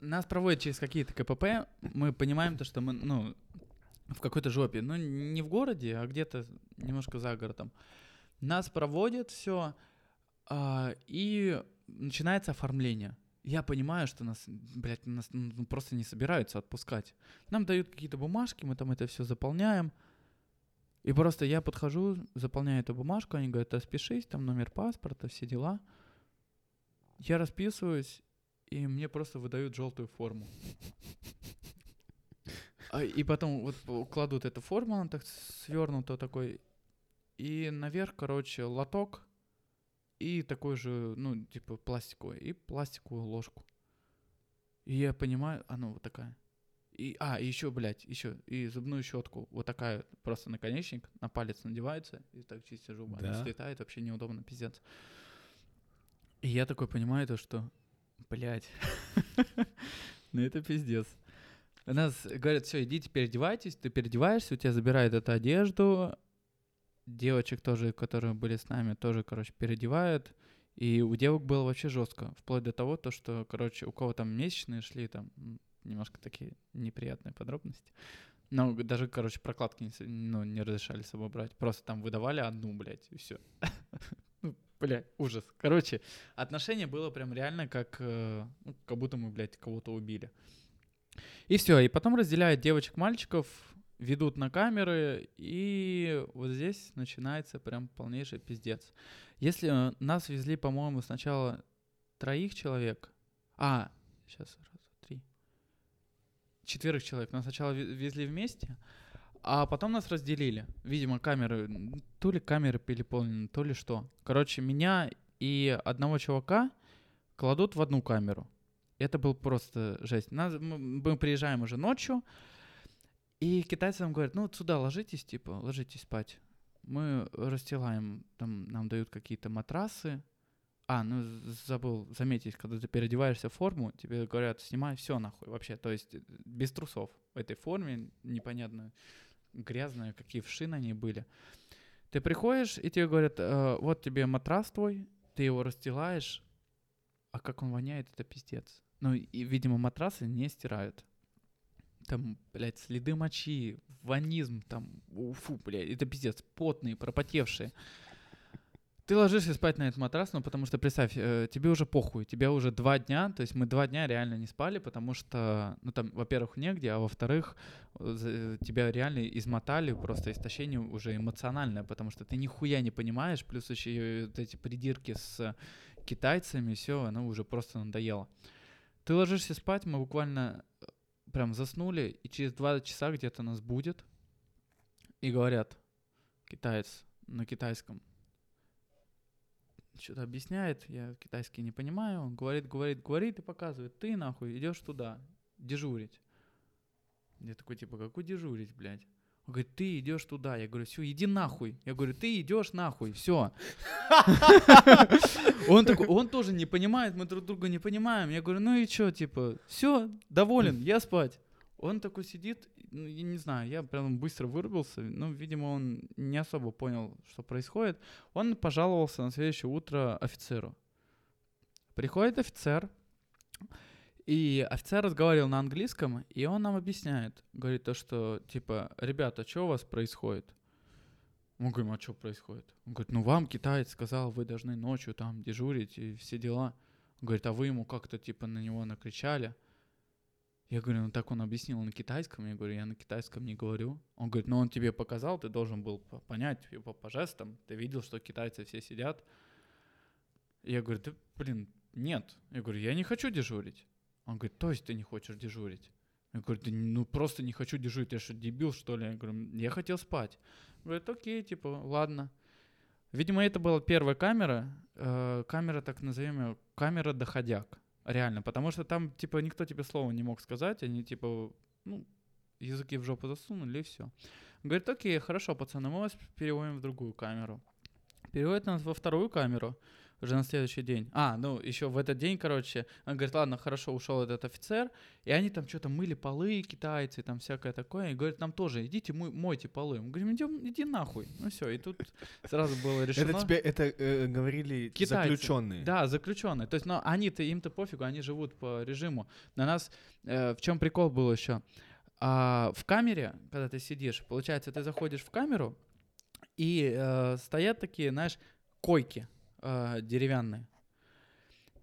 нас проводят через какие-то КПП, мы понимаем то, что мы, ну, в какой-то жопе, ну, не в городе, а где-то немножко за городом. Нас проводят все, и начинается оформление. Я понимаю, что нас, блядь, нас ну, просто не собираются отпускать. Нам дают какие-то бумажки, мы там это все заполняем. И просто я подхожу, заполняю эту бумажку, они говорят, распишись, там номер паспорта, все дела. Я расписываюсь, и мне просто выдают желтую форму. А, И потом вот кладут эту форму, она так свернута такой, и наверх, короче, лоток, и такой же, ну, типа пластиковый, и пластиковую ложку. И я понимаю, а ну вот такая. И, а, и еще, блядь, еще, и зубную щетку, вот такая, просто наконечник, на палец надевается, и так чистишь зубы, она Да? слетает, вообще неудобно, пиздец. И я такой понимаю то, что, блядь, ну это пиздец. Нас говорят, все, идите переодевайтесь, ты переодеваешься, у тебя забирают эту одежду, девочек тоже, которые были с нами, тоже, короче, переодевают. И у девок было вообще жестко, вплоть до того, то, что, короче, у кого там месячные шли, там немножко такие неприятные подробности. Но даже, короче, прокладки не, ну, не разрешали с собой брать. Просто там выдавали одну, блядь, и все. Ну, бля, ужас. Короче, отношение было прям реально как, э, ну, как будто мы, блядь, кого-то убили. И все, и потом разделяют девочек-мальчиков, ведут на камеры, и вот здесь начинается прям полнейший пиздец. Если э, нас везли, по-моему, сначала троих человек, а, сейчас, раз, три, четверых человек, нас сначала ве- везли вместе, а потом нас разделили. Видимо, камеры, то ли камеры переполнены, то ли что. Короче, меня и одного чувака кладут в одну камеру. Это был просто жесть. Нас, мы, мы приезжаем уже ночью, и китайцы нам говорят, ну вот сюда ложитесь, типа, ложитесь спать. Мы расстилаем, там нам дают какие-то матрасы. А, ну забыл заметить, когда ты переодеваешься в форму, тебе говорят, снимай все нахуй вообще. То есть э, без трусов в этой форме, непонятно, грязная, какие вши на ней были. Ты приходишь, и тебе говорят, «Э, вот тебе матрас твой, ты его расстилаешь, а как он воняет, это пиздец. Ну, и, видимо, матрасы не стирают. Там, блядь, следы мочи, ванизм, там, у, фу, блядь, это пиздец, потные, пропотевшие. Ты ложишься спать на этот матрас, ну, потому что, представь, э, тебе уже похуй, тебя уже два дня, то есть мы два дня реально не спали, потому что, ну, там, во-первых, негде, а во-вторых, э, тебя реально измотали, просто истощение уже эмоциональное, потому что ты нихуя не понимаешь, плюс еще вот эти придирки с китайцами, все, оно уже просто надоело. Ты ложишься спать, мы буквально э, прям заснули, и через два часа где-то нас будет, и говорят, китаец на китайском, что-то объясняет, я китайский не понимаю, он говорит, говорит, говорит и показывает, ты нахуй идешь туда, дежурить. Я такой, типа, какой дежурить, блядь? Он говорит, ты идешь туда. Я говорю, все, иди нахуй. Я говорю, ты идешь нахуй, все. Он такой, он тоже не понимает, мы друг друга не понимаем. Я говорю, ну и что, типа, все, доволен, я спать. Он такой сидит, ну, я не знаю, я прям быстро вырубился. Ну, видимо, он не особо понял, что происходит. Он пожаловался на следующее утро офицеру. Приходит офицер, и офицер разговаривал на английском, и он нам объясняет. Говорит то, что, типа, ребята, что у вас происходит? Мы говорим, а что происходит? Он говорит, ну вам китаец сказал, вы должны ночью там дежурить и все дела. Он говорит, а вы ему как-то типа на него накричали. Я говорю, ну так он объяснил на китайском. Я говорю, я на китайском не говорю. Он говорит, ну он тебе показал, ты должен был по- понять типа, по жестам. Ты видел, что китайцы все сидят. Я говорю, ты, блин, нет. Я говорю, я не хочу дежурить. Он говорит, то есть ты не хочешь дежурить? Я говорю, да ну просто не хочу дежурить, я что, дебил, что ли? Я говорю, я хотел спать. Говорит, окей, типа, ладно. Видимо, это была первая камера, э, камера, так назовем ее, камера доходяк. Реально, потому что там, типа, никто тебе слова не мог сказать, они, типа, ну, языки в жопу засунули, и все. Говорит, окей, хорошо, пацаны, мы вас переводим в другую камеру. Переводят нас во вторую камеру уже на следующий день. А, ну, еще в этот день, короче, он говорит, ладно, хорошо, ушел этот офицер, и они там что-то мыли полы, китайцы, там всякое такое, и говорят, нам тоже, идите мой, мойте полы. Мы говорим, идем, иди нахуй. Ну все, и тут сразу было решено. Это тебе это э, говорили Китайцы. заключенные. Да, заключенные. То есть, но они-то им-то пофигу, они живут по режиму. На нас э, в чем прикол был еще? А, в камере, когда ты сидишь, получается, ты заходишь в камеру, и э, стоят такие, знаешь, койки э, деревянные.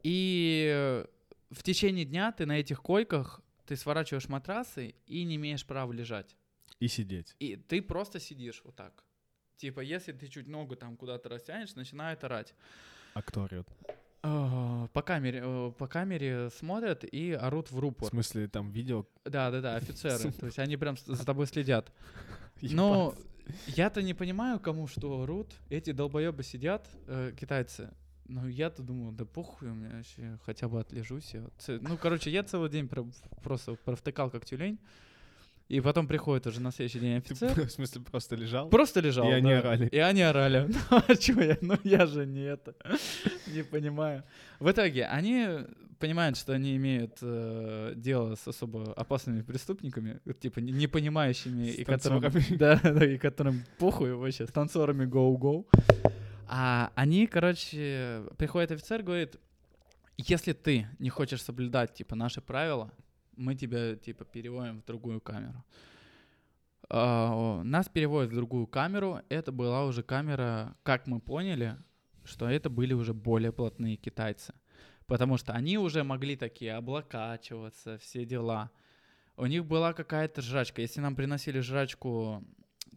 И э, в течение дня ты на этих койках ты сворачиваешь матрасы и не имеешь права лежать. И сидеть. И ты просто сидишь вот так. Типа, если ты чуть ногу там куда-то растянешь, начинает орать. А кто орёт? А, По камере, э, по камере смотрят и орут в В рупор. смысле, там видео? Да, да, да, офицеры. То есть они прям за тобой следят. Но я-то не понимаю, кому что орут. Эти долбоебы сидят, э, китайцы. Ну, я-то думаю, да похуй, у меня вообще хотя бы отлежусь. я Ну, короче, я целый день про- просто провтыкал как тюлень. И потом приходит уже на следующий день Ты, офицер. в смысле, просто лежал? Просто лежал. И они да. орали. И они орали. Ну, а чё я? Ну, я же не это. Не понимаю. В итоге они понимают, что они имеют э, дело с особо опасными преступниками, типа не, не понимающими, и которым, да, да, и которым похуй вообще, с танцорами go-go. А они, короче, приходит офицер, говорит, если ты не хочешь соблюдать, типа, наши правила, мы тебя, типа, переводим в другую камеру. А, нас переводят в другую камеру. Это была уже камера, как мы поняли, что это были уже более плотные китайцы. Потому что они уже могли такие облокачиваться, все дела. У них была какая-то жрачка. Если нам приносили жрачку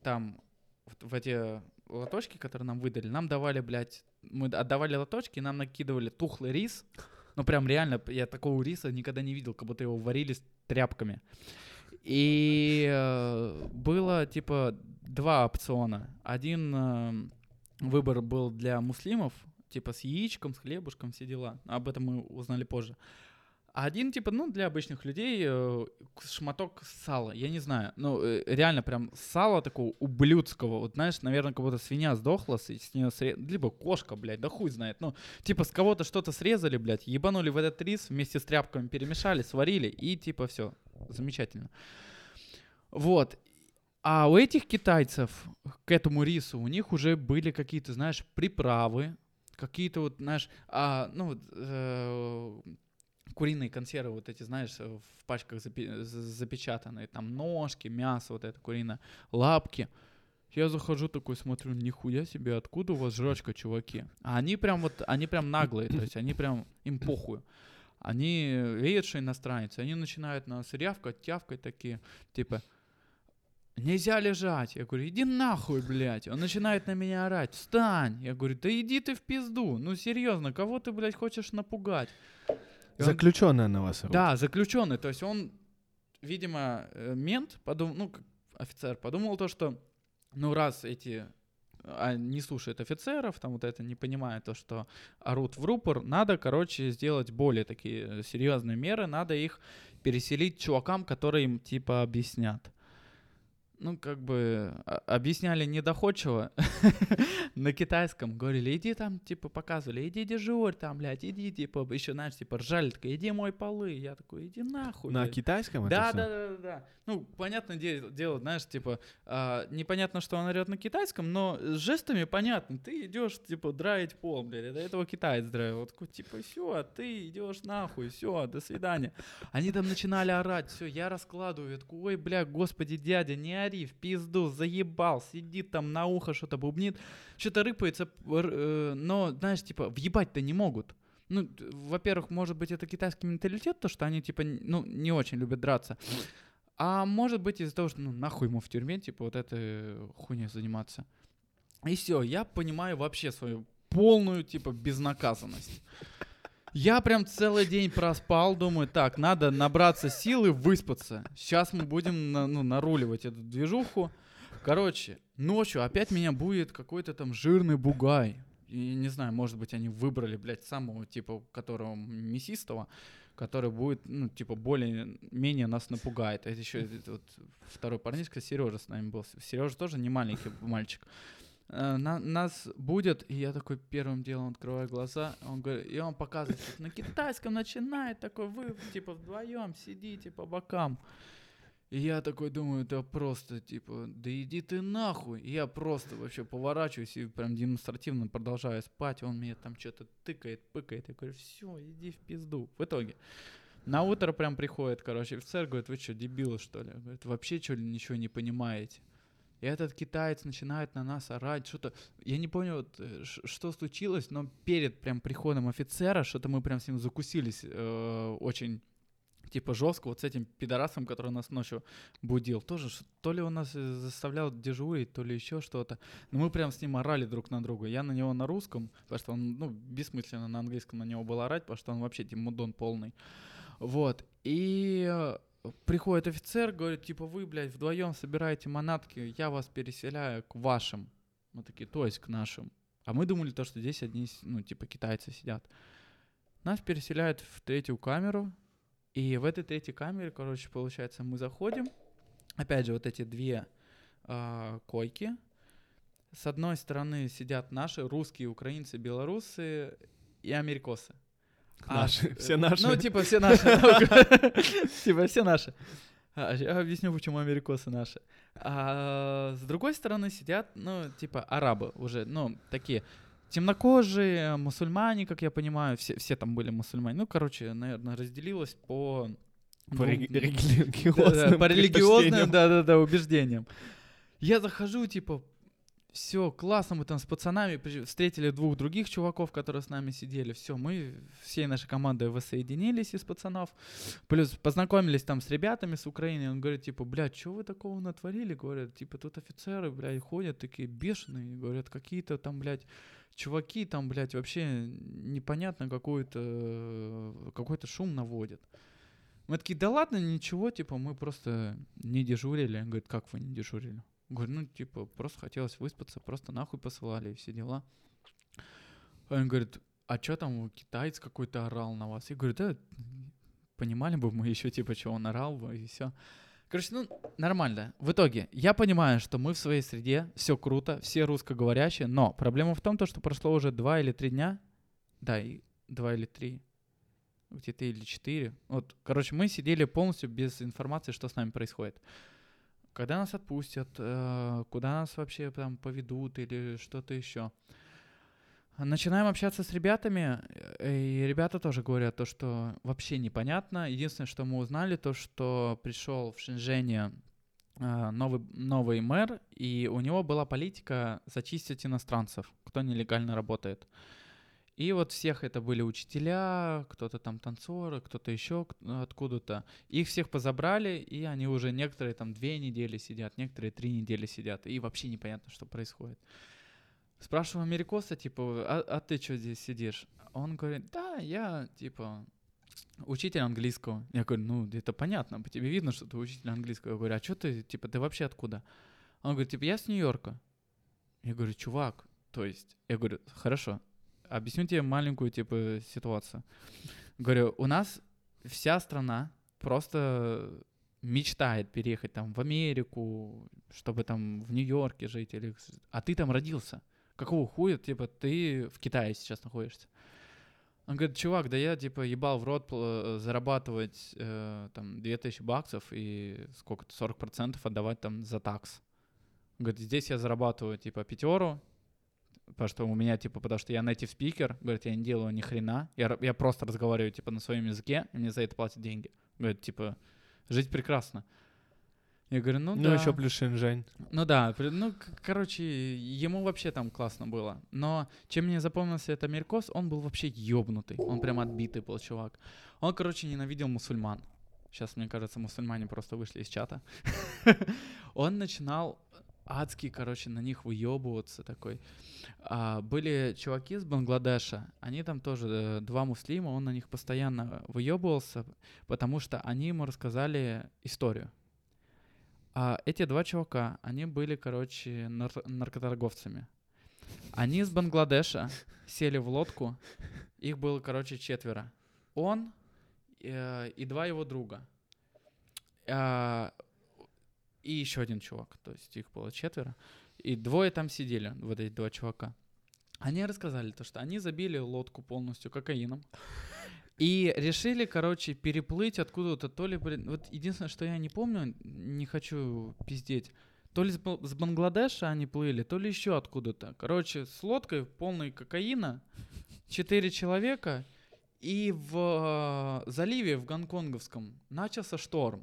там в, в эти лоточки, которые нам выдали, нам давали, блядь, мы отдавали лоточки, нам накидывали тухлый рис. Ну прям реально, я такого риса никогда не видел, как будто его варили с тряпками. И э, было типа два опциона. Один э, выбор был для муслимов, типа с яичком, с хлебушком, все дела. Об этом мы узнали позже. А один, типа, ну, для обычных людей э, шматок сала. Я не знаю. Ну, э, реально прям сало такого ублюдского. Вот, знаешь, наверное, как будто свинья сдохла, с, с нее сре- Либо кошка, блядь, да хуй знает. Ну, типа, с кого-то что-то срезали, блядь, ебанули в этот рис, вместе с тряпками перемешали, сварили, и типа все. Замечательно. Вот. А у этих китайцев к этому рису у них уже были какие-то, знаешь, приправы, какие-то вот, знаешь, а, ну, э, куриные консервы вот эти, знаешь, э, в пачках запи- запечатанные, там ножки, мясо вот это куриное, лапки. Я захожу такой, смотрю, нихуя себе, откуда у вас жрачка, чуваки? А они прям вот, они прям наглые, то есть они прям, им похуй. Они видят, что иностранец, они начинают нас рявкать, тявкать такие, типа, нельзя лежать. Я говорю, иди нахуй, блядь. Он начинает на меня орать, встань. Я говорю, да иди ты в пизду. Ну серьезно, кого ты, блядь, хочешь напугать? Он- Заключенная на вас да, заключенный. То есть он, видимо, э, мент, подумал, ну, офицер, подумал то, что, ну, раз эти а, не слушают офицеров, там вот это не понимают то, что орут в рупор, надо, короче, сделать более такие э, серьезные меры, надо их переселить чувакам, которые им, типа, объяснят. Ну, как бы, а- объясняли недоходчиво на китайском. Говорили, иди там, типа, показывали, иди дежурь там, блядь, иди, типа, еще, знаешь, типа, ржали, такой, иди мой полы. Я такой, иди нахуй. На блядь». китайском это Да, всё? да, да, да, да. Ну, понятное дело, дело, знаешь, типа, а, непонятно, что он орет на китайском, но с жестами понятно. Ты идешь, типа, драить пол, блядь, до этого китаец драил. Вот такой, типа, все, а ты идешь нахуй, все, до свидания. Они там начинали орать, все, я раскладываю, я такой, ой, бля, господи, дядя, не ори, в пизду, заебал, сидит там на ухо, что-то бубнит, что-то рыпается, э, но, знаешь, типа, въебать-то не могут. Ну, во-первых, может быть, это китайский менталитет, то, что они, типа, ну, не очень любят драться. А может быть из-за того, что, ну, нахуй ему в тюрьме, типа, вот этой хуйней заниматься. И все, я понимаю вообще свою полную, типа, безнаказанность. Я прям целый день проспал, думаю, так, надо набраться силы, выспаться. Сейчас мы будем на- ну, наруливать эту движуху. Короче, ночью опять меня будет какой-то там жирный бугай. И не знаю, может быть, они выбрали, блядь, самого, типа, которого мясистого, который будет, ну, типа, более-менее нас напугает. Это еще вот второй парнишка, Сережа с нами был. Сережа тоже не маленький мальчик. Э, на- нас будет, и я такой первым делом открываю глаза, он говорит, и он показывает, как на китайском начинает, такой, вы, типа, вдвоем сидите по бокам. И я такой думаю, да просто, типа, да иди ты нахуй. И я просто вообще поворачиваюсь и прям демонстративно продолжаю спать. Он меня там что-то тыкает, пыкает. Я говорю, все, иди в пизду. В итоге, на утро прям приходит, короче, офицер, говорит, вы что, дебилы, что ли? Говорит, вообще, что ли, ничего не понимаете? И этот китаец начинает на нас орать, что-то... Я не понял, вот, э, что случилось, но перед прям приходом офицера, что-то мы прям с ним закусились э, очень типа жестко вот с этим пидорасом, который нас ночью будил. Тоже то ли он нас э, заставлял дежурить, то ли еще что-то. Но мы прям с ним орали друг на друга. Я на него на русском, потому что он, ну, бессмысленно на английском на него было орать, потому что он вообще тимудон полный. Вот. И э, приходит офицер, говорит, типа, вы, блядь, вдвоем собираете манатки, я вас переселяю к вашим. Мы такие, то есть к нашим. А мы думали то, что здесь одни, ну, типа, китайцы сидят. Нас переселяют в третью камеру, и в этой третьей камере, короче, получается, мы заходим. Опять же, вот эти две а, койки. С одной стороны сидят наши, русские, украинцы, белорусы и америкосы. А Наши, с- все наши. Ну, типа, все наши. Типа, все наши. А, Я объясню, почему америкосы наши. А с другой стороны сидят, ну, типа, арабы уже, ну, такие темнокожие, мусульмане, как я понимаю, все, все там были мусульмане. Ну, короче, наверное, разделилось по... По Да, да, религиозным по религиозным, да-да-да, убеждениям. Я захожу, типа, все, классно, мы там с пацанами встретили двух других чуваков, которые с нами сидели. Все, мы всей нашей командой воссоединились из пацанов. Плюс познакомились там с ребятами с Украины. Он говорит, типа, блядь, что вы такого натворили? Говорят, типа, тут офицеры, блядь, ходят такие бешеные. Говорят, какие-то там, блядь, чуваки там, блядь, вообще непонятно какой-то какой-то шум наводят. Мы такие, да ладно, ничего, типа, мы просто не дежурили. Он говорит, как вы не дежурили? Говорю, ну, типа, просто хотелось выспаться, просто нахуй посылали и все дела. Он говорит, а что там китаец какой-то орал на вас? Я говорю, да, понимали бы мы еще, типа, что он орал бы, и все. Короче, ну, нормально. В итоге, я понимаю, что мы в своей среде, все круто, все русскоговорящие, но проблема в том, то, что прошло уже два или три дня, да, и два или три, где-то или четыре. Вот, короче, мы сидели полностью без информации, что с нами происходит. Когда нас отпустят, э, куда нас вообще там поведут или что-то еще. Начинаем общаться с ребятами, и ребята тоже говорят то, что вообще непонятно. Единственное, что мы узнали, то, что пришел в Шэньчжэне э, новый, новый мэр, и у него была политика зачистить иностранцев, кто нелегально работает. И вот всех это были учителя, кто-то там танцоры, кто-то еще откуда-то. Их всех позабрали, и они уже некоторые там две недели сидят, некоторые три недели сидят, и вообще непонятно, что происходит. Спрашиваю америкоса, типа, а, а ты что здесь сидишь? Он говорит, да, я, типа, учитель английского. Я говорю, ну, это понятно, по тебе видно, что ты учитель английского. Я говорю, а что ты, типа, ты вообще откуда? Он говорит, типа, я с Нью-Йорка. Я говорю, чувак, то есть, я говорю, хорошо, объясню тебе маленькую, типа, ситуацию. Говорю, у нас вся страна просто мечтает переехать там в Америку, чтобы там в Нью-Йорке жить, или... а ты там родился. Какого хуя, типа, ты в Китае сейчас находишься? Он говорит, чувак, да я, типа, ебал в рот э, зарабатывать э, там 2000 баксов и сколько-то, 40% отдавать там за такс. Он говорит, здесь я зарабатываю, типа, пятеру, потому что у меня, типа, потому что я native speaker, говорит, я не делаю ни хрена, я, я просто разговариваю, типа, на своем языке, и мне за это платят деньги. Говорит, типа, жить прекрасно. Я говорю, ну, Ну, да. еще плюс Шэньчжэнь. Ну да, ну, короче, ему вообще там классно было. Но чем мне запомнился этот Америкос, он был вообще ёбнутый. Он прям отбитый был чувак. Он, короче, ненавидел мусульман. Сейчас, мне кажется, мусульмане просто вышли из чата. Он начинал адски, короче, на них выебываться такой. А, были чуваки из Бангладеша, они там тоже э, два муслима, он на них постоянно выебывался, потому что они ему рассказали историю. А эти два чувака, они были, короче, нар- наркоторговцами. Они из Бангладеша сели в лодку, их было, короче, четверо. Он э, и два его друга. А, и еще один чувак, то есть их было четверо. И двое там сидели, вот эти два чувака. Они рассказали то, что они забили лодку полностью кокаином. И решили, короче, переплыть откуда-то, то ли, блин, вот единственное, что я не помню, не хочу пиздеть, то ли с, Бангладеша они плыли, то ли еще откуда-то. Короче, с лодкой полной кокаина, четыре человека, и в э, заливе в Гонконговском начался шторм.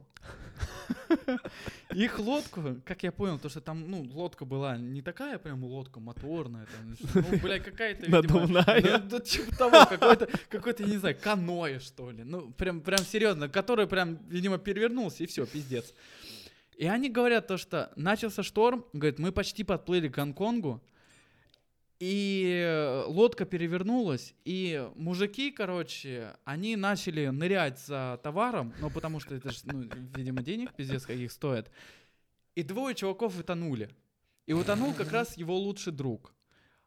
Их лодку, как я понял, то что там, ну, лодка была не такая прям лодка моторная, там, ну, бля, какая-то, видимо, Надувная. ну, да, типа того, какой-то, какой-то, я не знаю, каноэ, что ли. Ну, прям, прям серьезно, который прям, видимо, перевернулся, и все, пиздец. И они говорят то, что начался шторм, говорят, мы почти подплыли к Гонконгу, и лодка перевернулась, и мужики, короче, они начали нырять за товаром, ну, потому что это же, ну, видимо, денег пиздец каких стоит. И двое чуваков утонули. И утонул как раз его лучший друг.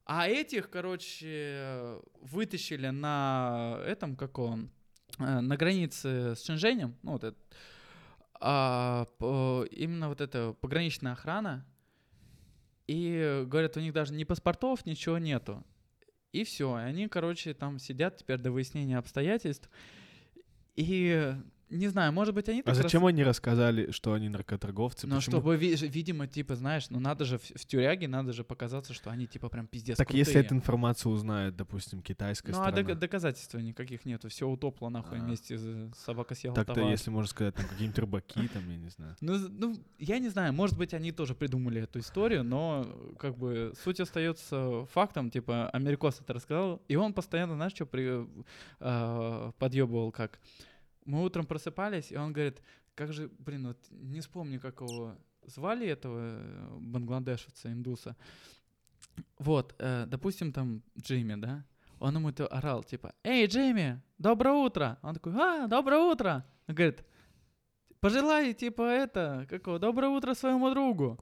А этих, короче, вытащили на этом, как он, э, на границе с Шэньчжэнем, ну, вот это, а, именно вот эта пограничная охрана, и говорят, у них даже ни паспортов, ничего нету. И все, они, короче, там сидят теперь до выяснения обстоятельств. И не знаю, может быть, они А зачем они рассказали, что они наркоторговцы? ну, Почему? чтобы, видимо, типа, знаешь, ну надо же в, в тюряге, надо же показаться, что они, типа, прям пиздец Так если крутые. эту информацию узнает, допустим, китайская Ну, а сторона, док- доказательств никаких нету, все утопло нахуй А. вместе, с- собака съела так-то, если можно сказать, там какие-нибудь рыбаки, там, я не знаю. Ну, ну, я не знаю, может быть, они тоже придумали эту историю, но, как бы, суть остается фактом, типа, Америкос это рассказал, и он постоянно, знаешь, что при, э, подъебывал как? Мы утром просыпались, и он говорит, как же, блин, вот не вспомню, как его звали, этого э, бангладешевца, индуса. Вот, э, допустим, там Джимми, да? Он ему то орал, типа, «Эй, Джимми, доброе утро!» Он такой, «А, доброе утро!» Он говорит, пожелай, типа, это, какого, доброе утро своему другу.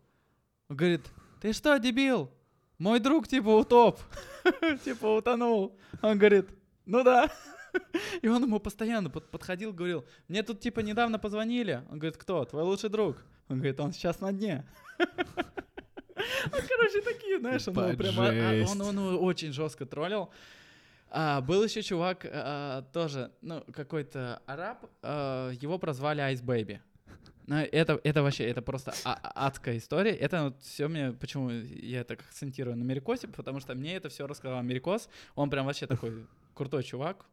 Он говорит, ты что, дебил? Мой друг, типа, утоп. Типа, утонул. Он говорит, ну да. И он ему постоянно под- подходил, говорил, мне тут, типа, недавно позвонили. Он говорит, кто? Твой лучший друг. Он говорит, он сейчас на дне. Ну, короче, такие, знаешь, он его Ебать, прям, а, а, он, он его очень жестко троллил. А, был еще чувак, а, тоже, ну, какой-то араб, а, его прозвали Ice Baby. Ну, это, это вообще, это просто а- адская история. Это вот все мне, почему я так акцентирую на Америкосе, потому что мне это все рассказал Америкос. Он прям вообще такой крутой чувак.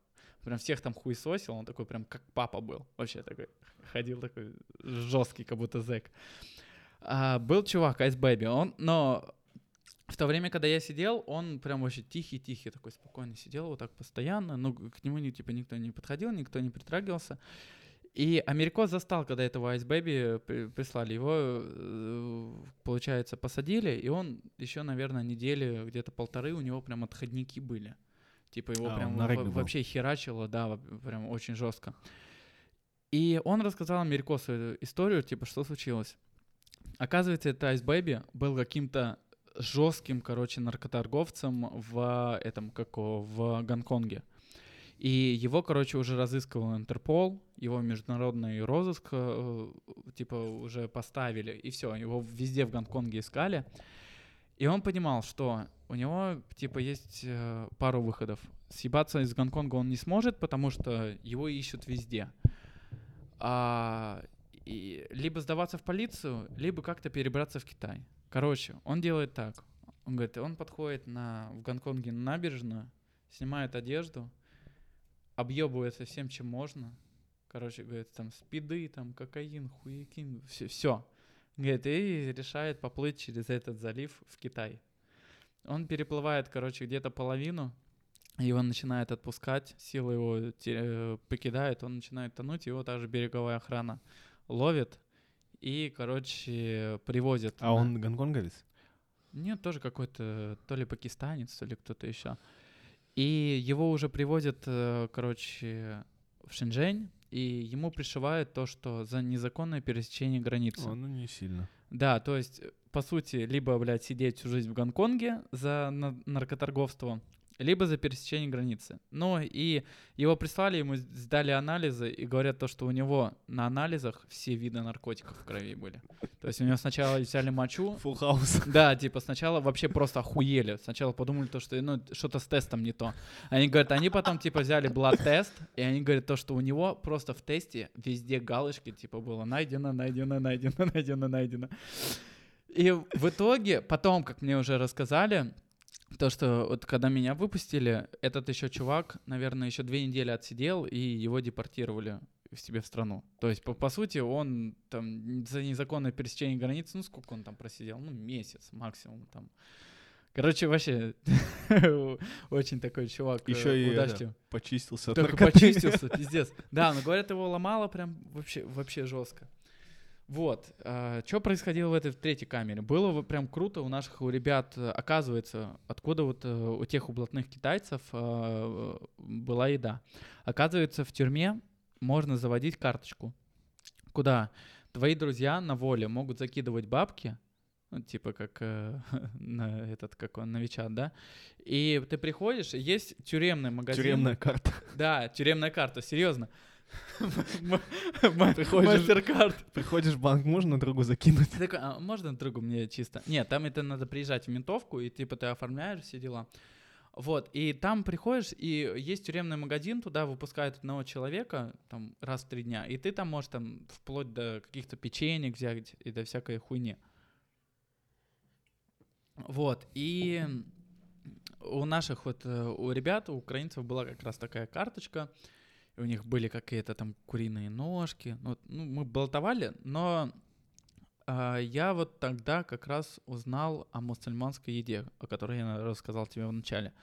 Прям всех там хуесосил, он такой прям как папа был. Вообще такой, ходил такой жесткий, как будто зэк. А, был чувак, Ice Baby, он, но в то время, когда я сидел, он прям вообще тихий-тихий, такой спокойно сидел, вот так постоянно, ну, к нему типа никто не подходил, никто не притрагивался. И Америкос застал, когда этого Ice Baby при- прислали. Его, э, получается, посадили, и он еще, наверное, недели, где-то полторы у него прям отходники были. Типа его А, прям был. вообще херачило, да, прям очень жестко. И он рассказал Америкосу историю, типа, что случилось. Оказывается, это Ice Baby был каким-то жестким, короче, наркоторговцем в этом, как в Гонконге. И его, короче, уже разыскивал Интерпол, его международный розыск, э, типа, уже поставили, и все, его везде в Гонконге искали. И он понимал, что у него, типа, есть э, пару выходов. Съебаться из Гонконга он не сможет, потому что его ищут везде. А, и либо сдаваться в полицию, либо как-то перебраться в Китай. Короче, он делает так. Он говорит, он подходит на, в Гонконге на набережную, снимает одежду, объебывается всем, чем можно. Короче, говорит, там спиды, там кокаин, хуякин, все, все. Говорит, и решает поплыть через этот залив в Китай. Он переплывает, короче, где-то половину, его начинает отпускать, сила его те- э, покидает, он начинает тонуть, его также береговая охрана ловит и, короче, привозит. А на- он гонконговец? нет, тоже какой-то то ли пакистанец, то ли кто-то еще. И его уже привозят, э, короче, в Шэньчжэнь, и ему пришивают то, что за незаконное пересечение границы. О, ну не сильно. Да, то есть, по сути, либо, блядь, сидеть всю жизнь в Гонконге за на- наркоторговство, либо за пересечение границы. Ну и его прислали, ему сдали анализы и говорят то, что у него на анализах все виды наркотиков в крови были. То есть у него сначала взяли мочу, Фулл хаус. да, типа сначала вообще просто охуели. Сначала подумали то, что ну, что-то с тестом не то. Они говорят, они потом типа взяли блад-тест, и они говорят то, что у него просто в тесте везде галочки типа было найдено, найдено, найдено, найдено, найдено. И в итоге, потом, как мне уже рассказали, то, что вот когда меня выпустили, этот еще чувак, наверное, еще две недели отсидел, и его депортировали в себе в страну. То есть, по, по сути, он там за незаконное пересечение границы, ну сколько он там просидел? Ну, месяц максимум там. Короче, вообще, очень такой чувак. э, Еще и это, почистился Только почистился, пиздец. Да, но говорят, его ломало прям вообще, вообще жестко. Вот. что происходило в этой в третьей камере? Было прям круто у наших у ребят, э, оказывается, откуда вот э, у тех блатных китайцев э, была еда. Оказывается, в тюрьме можно заводить карточку, куда твои друзья на воле могут закидывать бабки, ну, типа как э, на этот, как он, на Вичат, да? И ты приходишь, есть тюремный магазин. Тюремная карта. Да, тюремная карта, серьезно. Мастер-карт. Приходишь в банк, можно другу закинуть? Ты такой, а можно другу мне чисто? Нет, там это надо приезжать в ментовку, и типа ты оформляешь все дела. Вот, и там приходишь, и есть тюремный магазин, туда выпускают одного человека там раз в три дня, и ты там можешь там вплоть до каких-то печенек взять и до всякой хуйни. Вот, и у наших вот, э, у ребят, у украинцев была как раз такая карточка, у них были какие-то там куриные ножки, ну, ну, мы болтовали, но а, я вот тогда как раз узнал о мусульманской еде, о которой я рассказал тебе в начале.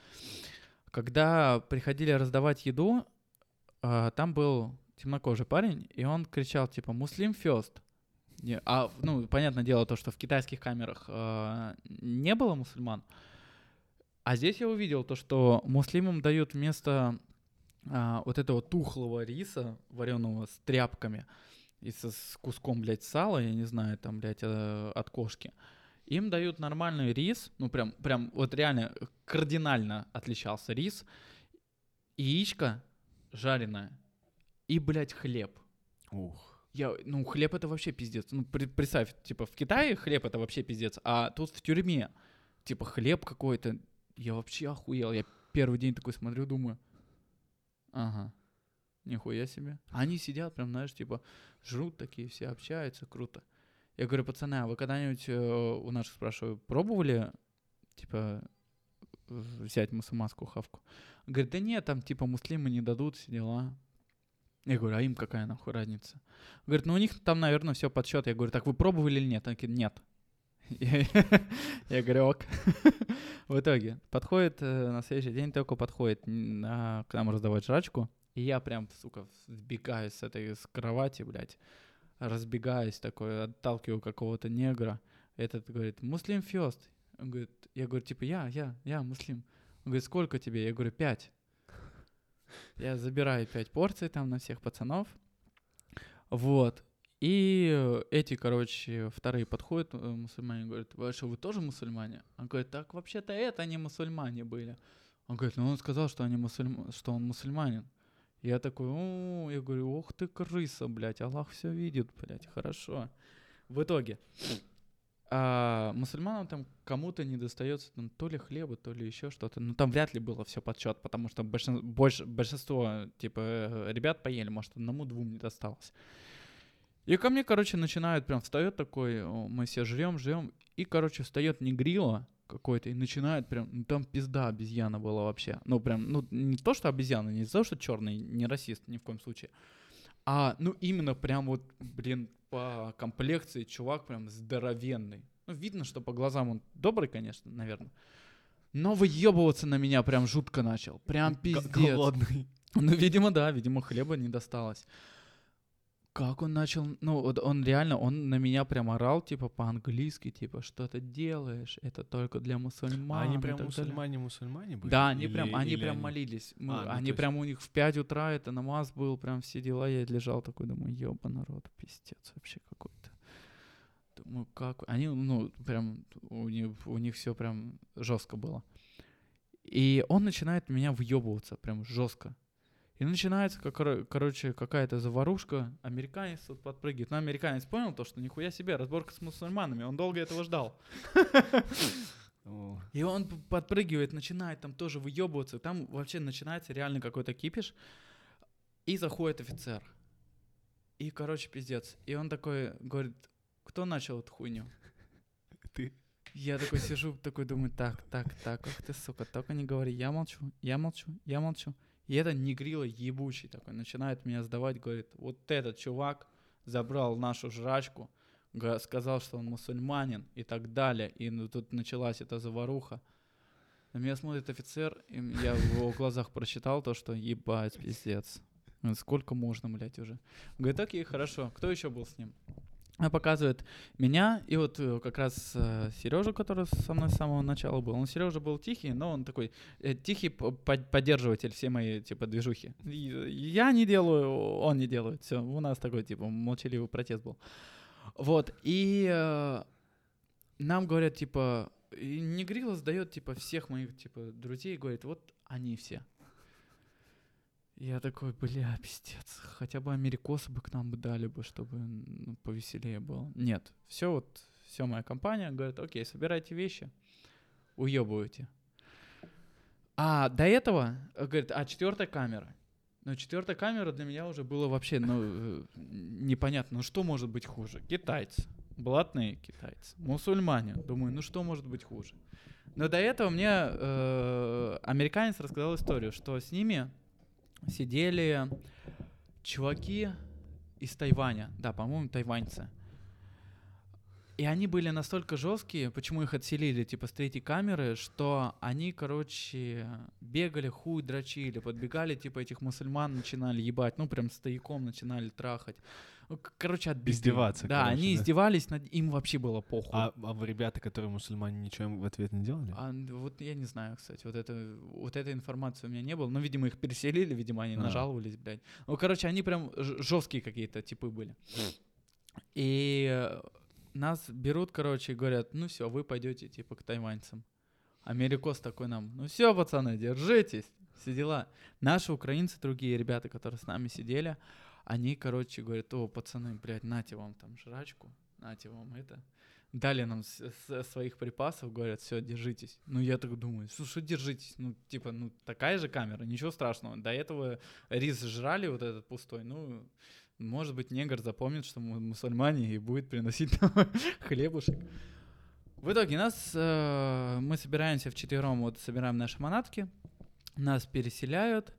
Когда приходили раздавать еду, а, там был темнокожий парень, и он кричал типа «Муслим фест». А, ну, понятное дело, то, что в китайских камерах а, не было мусульман. А здесь я увидел то, что муслимам дают вместо а, вот этого тухлого риса, вареного с тряпками, и со, с куском, блядь, сала, я не знаю, там, блядь, э, от кошки, им дают нормальный рис, ну, прям, прям, вот реально кардинально отличался рис, яичко жареное и, блядь, хлеб. Ух. Я, ну, хлеб это вообще пиздец. Ну, при- представь, типа, в Китае хлеб это вообще пиздец, а тут в тюрьме, типа, хлеб какой-то. Я вообще охуел. Я первый день такой смотрю, думаю, ага, нихуя себе. Они сидят прям, знаешь, типа, жрут такие, все общаются, круто. Я говорю, пацаны, а вы когда-нибудь э, у наших спрашиваю, пробовали, типа, взять мусульманскую хавку? Говорит, да нет, там, типа, муслимы не дадут, все дела. Я говорю, а им какая нахуй разница? Говорит, ну у них там, наверное, все подсчет. Я говорю, так вы пробовали или нет? Они такие, нет. Я говорю, ок. В итоге подходит э, на следующий день, только подходит а, к нам раздавать жрачку. И я прям, сука, сбегаю с этой с кровати, блядь. Разбегаюсь такой, отталкиваю какого-то негра. Этот говорит, муслим фест. Он говорит, я говорю, типа, я, я, я муслим. Он говорит, сколько тебе? Я говорю, пять. Я забираю пять порций там на всех пацанов. Вот. И э, эти, короче, вторые подходят, э, мусульмане, говорят, вы что, вы тоже мусульмане? Он говорит, так вообще-то это не мусульмане были. Он говорит, ну он сказал, что, они мусульма... что он мусульманин. Я такой, о, я говорю, ох ты крыса, блядь, Аллах все видит, блядь, хорошо. В итоге, а, мусульманам там кому-то не достается там, то ли хлеба, то ли еще что-то. Ну там вряд ли было все подсчет, потому что большин... больш... большинство типа э, ребят поели, может одному-двум не досталось. И ко мне, короче, начинают прям встает такой, о, мы все жрем, жрем, и, короче, встает негрила какой-то и начинает прям, ну там пизда обезьяна была вообще. Ну прям, ну не то, что обезьяна, не то, что черный, не расист ни в коем случае. А, ну именно прям вот, блин, по комплекции чувак прям здоровенный. Ну видно, что по глазам он добрый, конечно, наверное. Но выебываться на меня прям жутко начал. Прям пиздец. Голодный. Ну, видимо, да, видимо, хлеба не досталось. Как он начал, ну, вот он реально, он на меня прям орал, типа, по-английски, типа, что ты делаешь, это только для мусульман. А они прям мусульмане-мусульмане были? Да, они Или- прям, они прям молились. Мы- А, ну, они есть- прям у них в 5 утра это намаз был, прям все дела. Я лежал такой, думаю, ёба народ, пиздец вообще какой-то. Думаю, как... Они, ну, прям, у них, у них все прям жестко было. И он начинает меня въебываться прям жестко. И начинается, как, коро- короче, какая-то заварушка. Американец тут подпрыгивает. Но американец понял то, что нихуя себе, разборка с мусульманами. Он долго этого ждал. И он подпрыгивает, начинает там тоже выебываться. Там вообще начинается реально какой-то кипиш. И заходит офицер. И, короче, пиздец. И он такой говорит, кто начал эту хуйню? Ты. Я такой сижу, такой думаю, так, так, так, ах ты, сука, только не говори, я молчу, я молчу, я молчу. И это негрила ебучий такой начинает меня сдавать, говорит, вот этот чувак забрал нашу жрачку, сказал, что он мусульманин и так далее. И ну, тут началась эта заваруха. На меня смотрит офицер, и я в его глазах прочитал то, что ебать, пиздец. Сколько можно, блядь, уже? Говорит, окей, хорошо. Кто еще был с ним? А показывает меня и вот э, как раз Сережа, который со мной с самого начала был. Он Сережа был тихий, но он такой э, тихий под- поддерживатель всей моей типа движухи. Я не делаю, он не делает. Все, у нас такой типа молчаливый протест был. Вот и э, нам говорят типа Негрила сдает типа всех моих типа друзей, говорит вот они все. Я такой, бля, пиздец. Хотя бы америкосы бы к нам бы дали бы, чтобы ну, повеселее было. Нет, все вот, все моя компания говорит, окей, собирайте вещи, уебывайте. А до этого, говорит, а четвертая камера. Но четвертая камера для меня уже было вообще, ну, э, непонятно, ну что может быть хуже? Китайцы, блатные китайцы, мусульмане. Думаю, ну что может быть хуже? Но до этого мне э, американец рассказал историю, что с ними сидели чуваки из Тайваня. Да, по-моему, тайваньцы. И они были настолько жесткие, почему их отселили, типа, с третьей камеры, что они, короче, бегали, хуй дрочили, подбегали, типа, этих мусульман начинали ебать, ну, прям стояком начинали трахать. Ну, короче, от беды. Издеваться, Да, короче, они да? издевались, над... им вообще было похуй. А, а вы ребята, которые мусульмане, ничего им в ответ не делали? А, вот я не знаю, кстати, вот это, вот этой информации у меня не было. Ну, видимо, их переселили, видимо, они А. нажаловались, блядь. Ну, короче, они прям жесткие какие-то типы были. И э, нас берут, короче, и говорят, ну все, вы пойдете типа к тайваньцам. Америкос такой нам, ну все, пацаны, держитесь, все дела. Наши украинцы, другие ребята, которые с нами сидели, они, короче, говорят, о, пацаны, блядь, нате вам там жрачку, нате вам это. Дали нам с- с- своих припасов, говорят, все, держитесь. Ну, я так думаю, слушай, держитесь. Ну, типа, ну, такая же камера, ничего страшного. До этого рис жрали вот этот пустой, ну, может быть, негр запомнит, что мы мусульмане и будет приносить нам хлебушек. В итоге нас, э, мы собираемся вчетвером, вот собираем наши манатки, нас переселяют,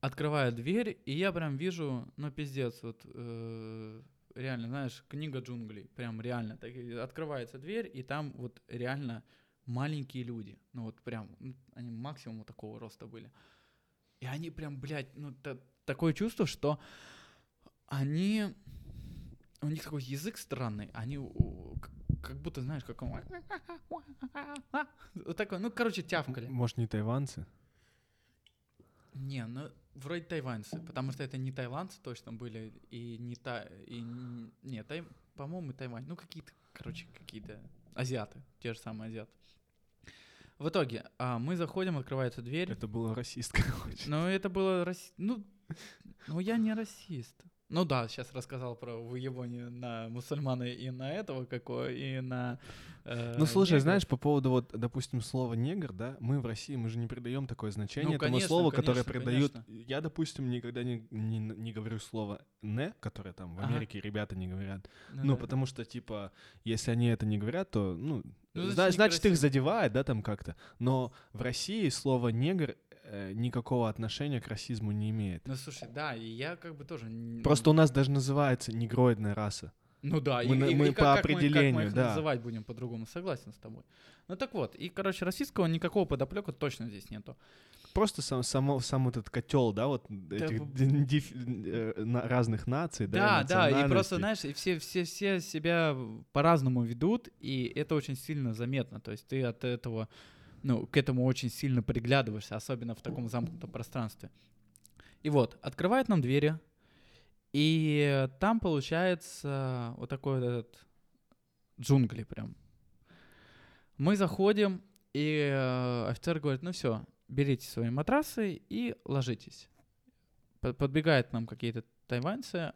открывают дверь, и я прям вижу, ну, пиздец, вот, э, реально, знаешь, книга джунглей, прям реально. Так, открывается дверь, и там вот реально маленькие люди, ну, вот прям, ну, они максимум такого роста были. И они прям, блядь, ну, та- такое чувство, что они... У них такой язык странный. Они как будто, знаешь, как он... Вот такой, ну, короче, тявкали. Может, не тайванцы? Не, ну, вроде тайваньцы, потому что это не тайландцы точно были, и не та... И, н- не, тай, по-моему, Тайвань. Ну, какие-то, короче, какие-то азиаты, те же самые азиаты. В итоге, а, мы заходим, открывается дверь. Это было расистское очень. Ну, это было... раси- Ну, ну, я не расист. Ну да, сейчас рассказал про выебывание на мусульмана и на этого какого, и на... э, Ну слушай, негра. знаешь, по поводу вот, допустим, слова негр, да, мы в России, мы же не придаем такое значение Ну, этому конечно, слову, которое конечно, придают. конечно. Я, допустим, никогда не, не, не говорю слово не, которое там в Ага. Америке ребята не говорят. Ну Ну, да. потому что, типа, если они это не говорят, то, ну, Ну, значит, зна- значит, их задевает, да, там как-то. Но в России слово негр э, никакого отношения к расизму не имеет. Ну слушай, да, и я как бы тоже... Просто у нас даже называется негроидная раса. Ну да, Мы и, мы и по как, как мы- как мы определению, их да. называть будем по-другому, согласен с тобой. Ну так вот, и, короче, российского никакого подоплека точно здесь нету. Просто сам, сам вот этот котел, да, вот этих б- ди- диф- э, на- разных наций, да, Да, да, и просто, знаешь, и все, все, все себя по-разному ведут, и это очень сильно заметно. То есть ты от этого, ну, к этому очень сильно приглядываешься, особенно в таком замкнутом пространстве. И вот, открывает нам двери, и там получается вот такой вот этот джунгли прям. Мы заходим, и э, офицер говорит, ну все, берите свои матрасы и ложитесь. По- Подбегают нам какие-то тайваньцы.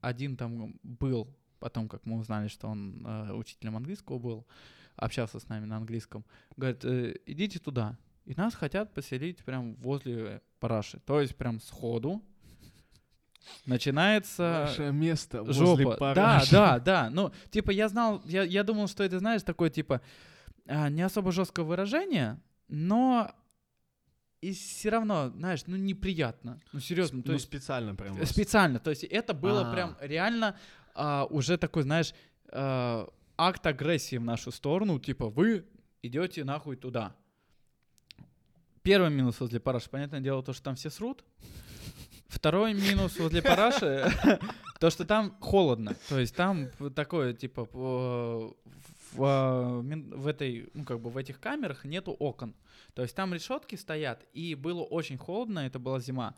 Один там был, потом, как мы узнали, что он э, учителем английского был, общался с нами на английском. Говорит, «Э, идите туда. И нас хотят поселить прям возле параши. То есть прям сходу начинается Ваше место возле жопа. Да, параши. да, да. Ну, типа, я знал, я, я думал, что это, знаешь, такое, типа, а, не особо жесткое выражение, но и все равно, знаешь, ну, неприятно. Ну, серьезно, то ну, есть специально прям. специально. То есть это было А. прям реально а, уже такой, знаешь, а, акт агрессии в нашу сторону, типа, вы идете нахуй туда. Первый минус возле параши, понятное дело, то, что там все срут. Второй минус возле параши, то, что там холодно. То есть там такое, типа, по- в, а, в этой, ну, как бы в этих камерах нету окон. То есть там решетки стоят, и было очень холодно, это была зима.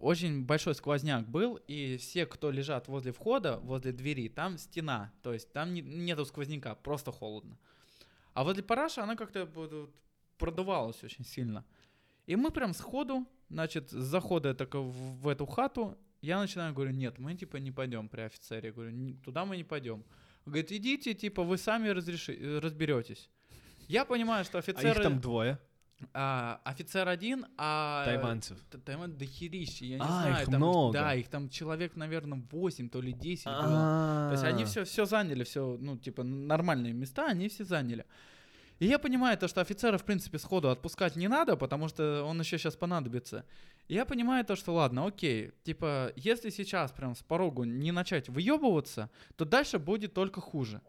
А, Очень большой сквозняк был, и все, кто лежат возле входа, возле двери, там стена. То есть там не- нету сквозняка, просто холодно. А возле параша она как-то продувалась очень сильно. И мы прям сходу, значит, с захода так в, в эту хату, я начинаю, говорю, нет, мы типа не пойдем при офицере. Я говорю, «Н- туда мы не пойдем. Говорит, идите, типа, вы сами разреши, разберетесь. Я понимаю, что А офицеры... их там двое, а, офицер один, а... тайванцев. Т- Тайвань дохерища, я не А, знаю. их там, много. Да, их там человек, наверное, 8, то ли 10 было. То То есть они все, все заняли, все, ну, типа, нормальные места, они все заняли. И я понимаю то, что офицера, в принципе, сходу отпускать не надо, потому что он еще сейчас понадобится. И я понимаю то, что ладно, окей, типа, если сейчас прям с порогу не начать выебываться, то дальше будет только хуже.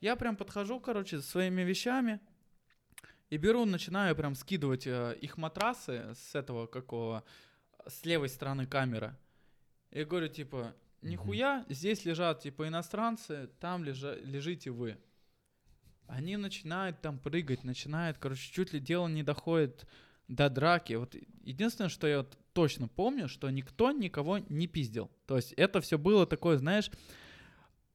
Я прям подхожу, короче, со своими вещами и беру, начинаю прям скидывать э, их матрасы с этого какого, с левой стороны камеры. И говорю, типа, нихуя, здесь лежат, типа, иностранцы, там лежа, лежите вы. Они начинают там прыгать, начинают, короче, чуть ли дело не доходит до драки. Вот единственное, что я вот точно помню, что никто никого не пиздил. То есть это все было такое, знаешь,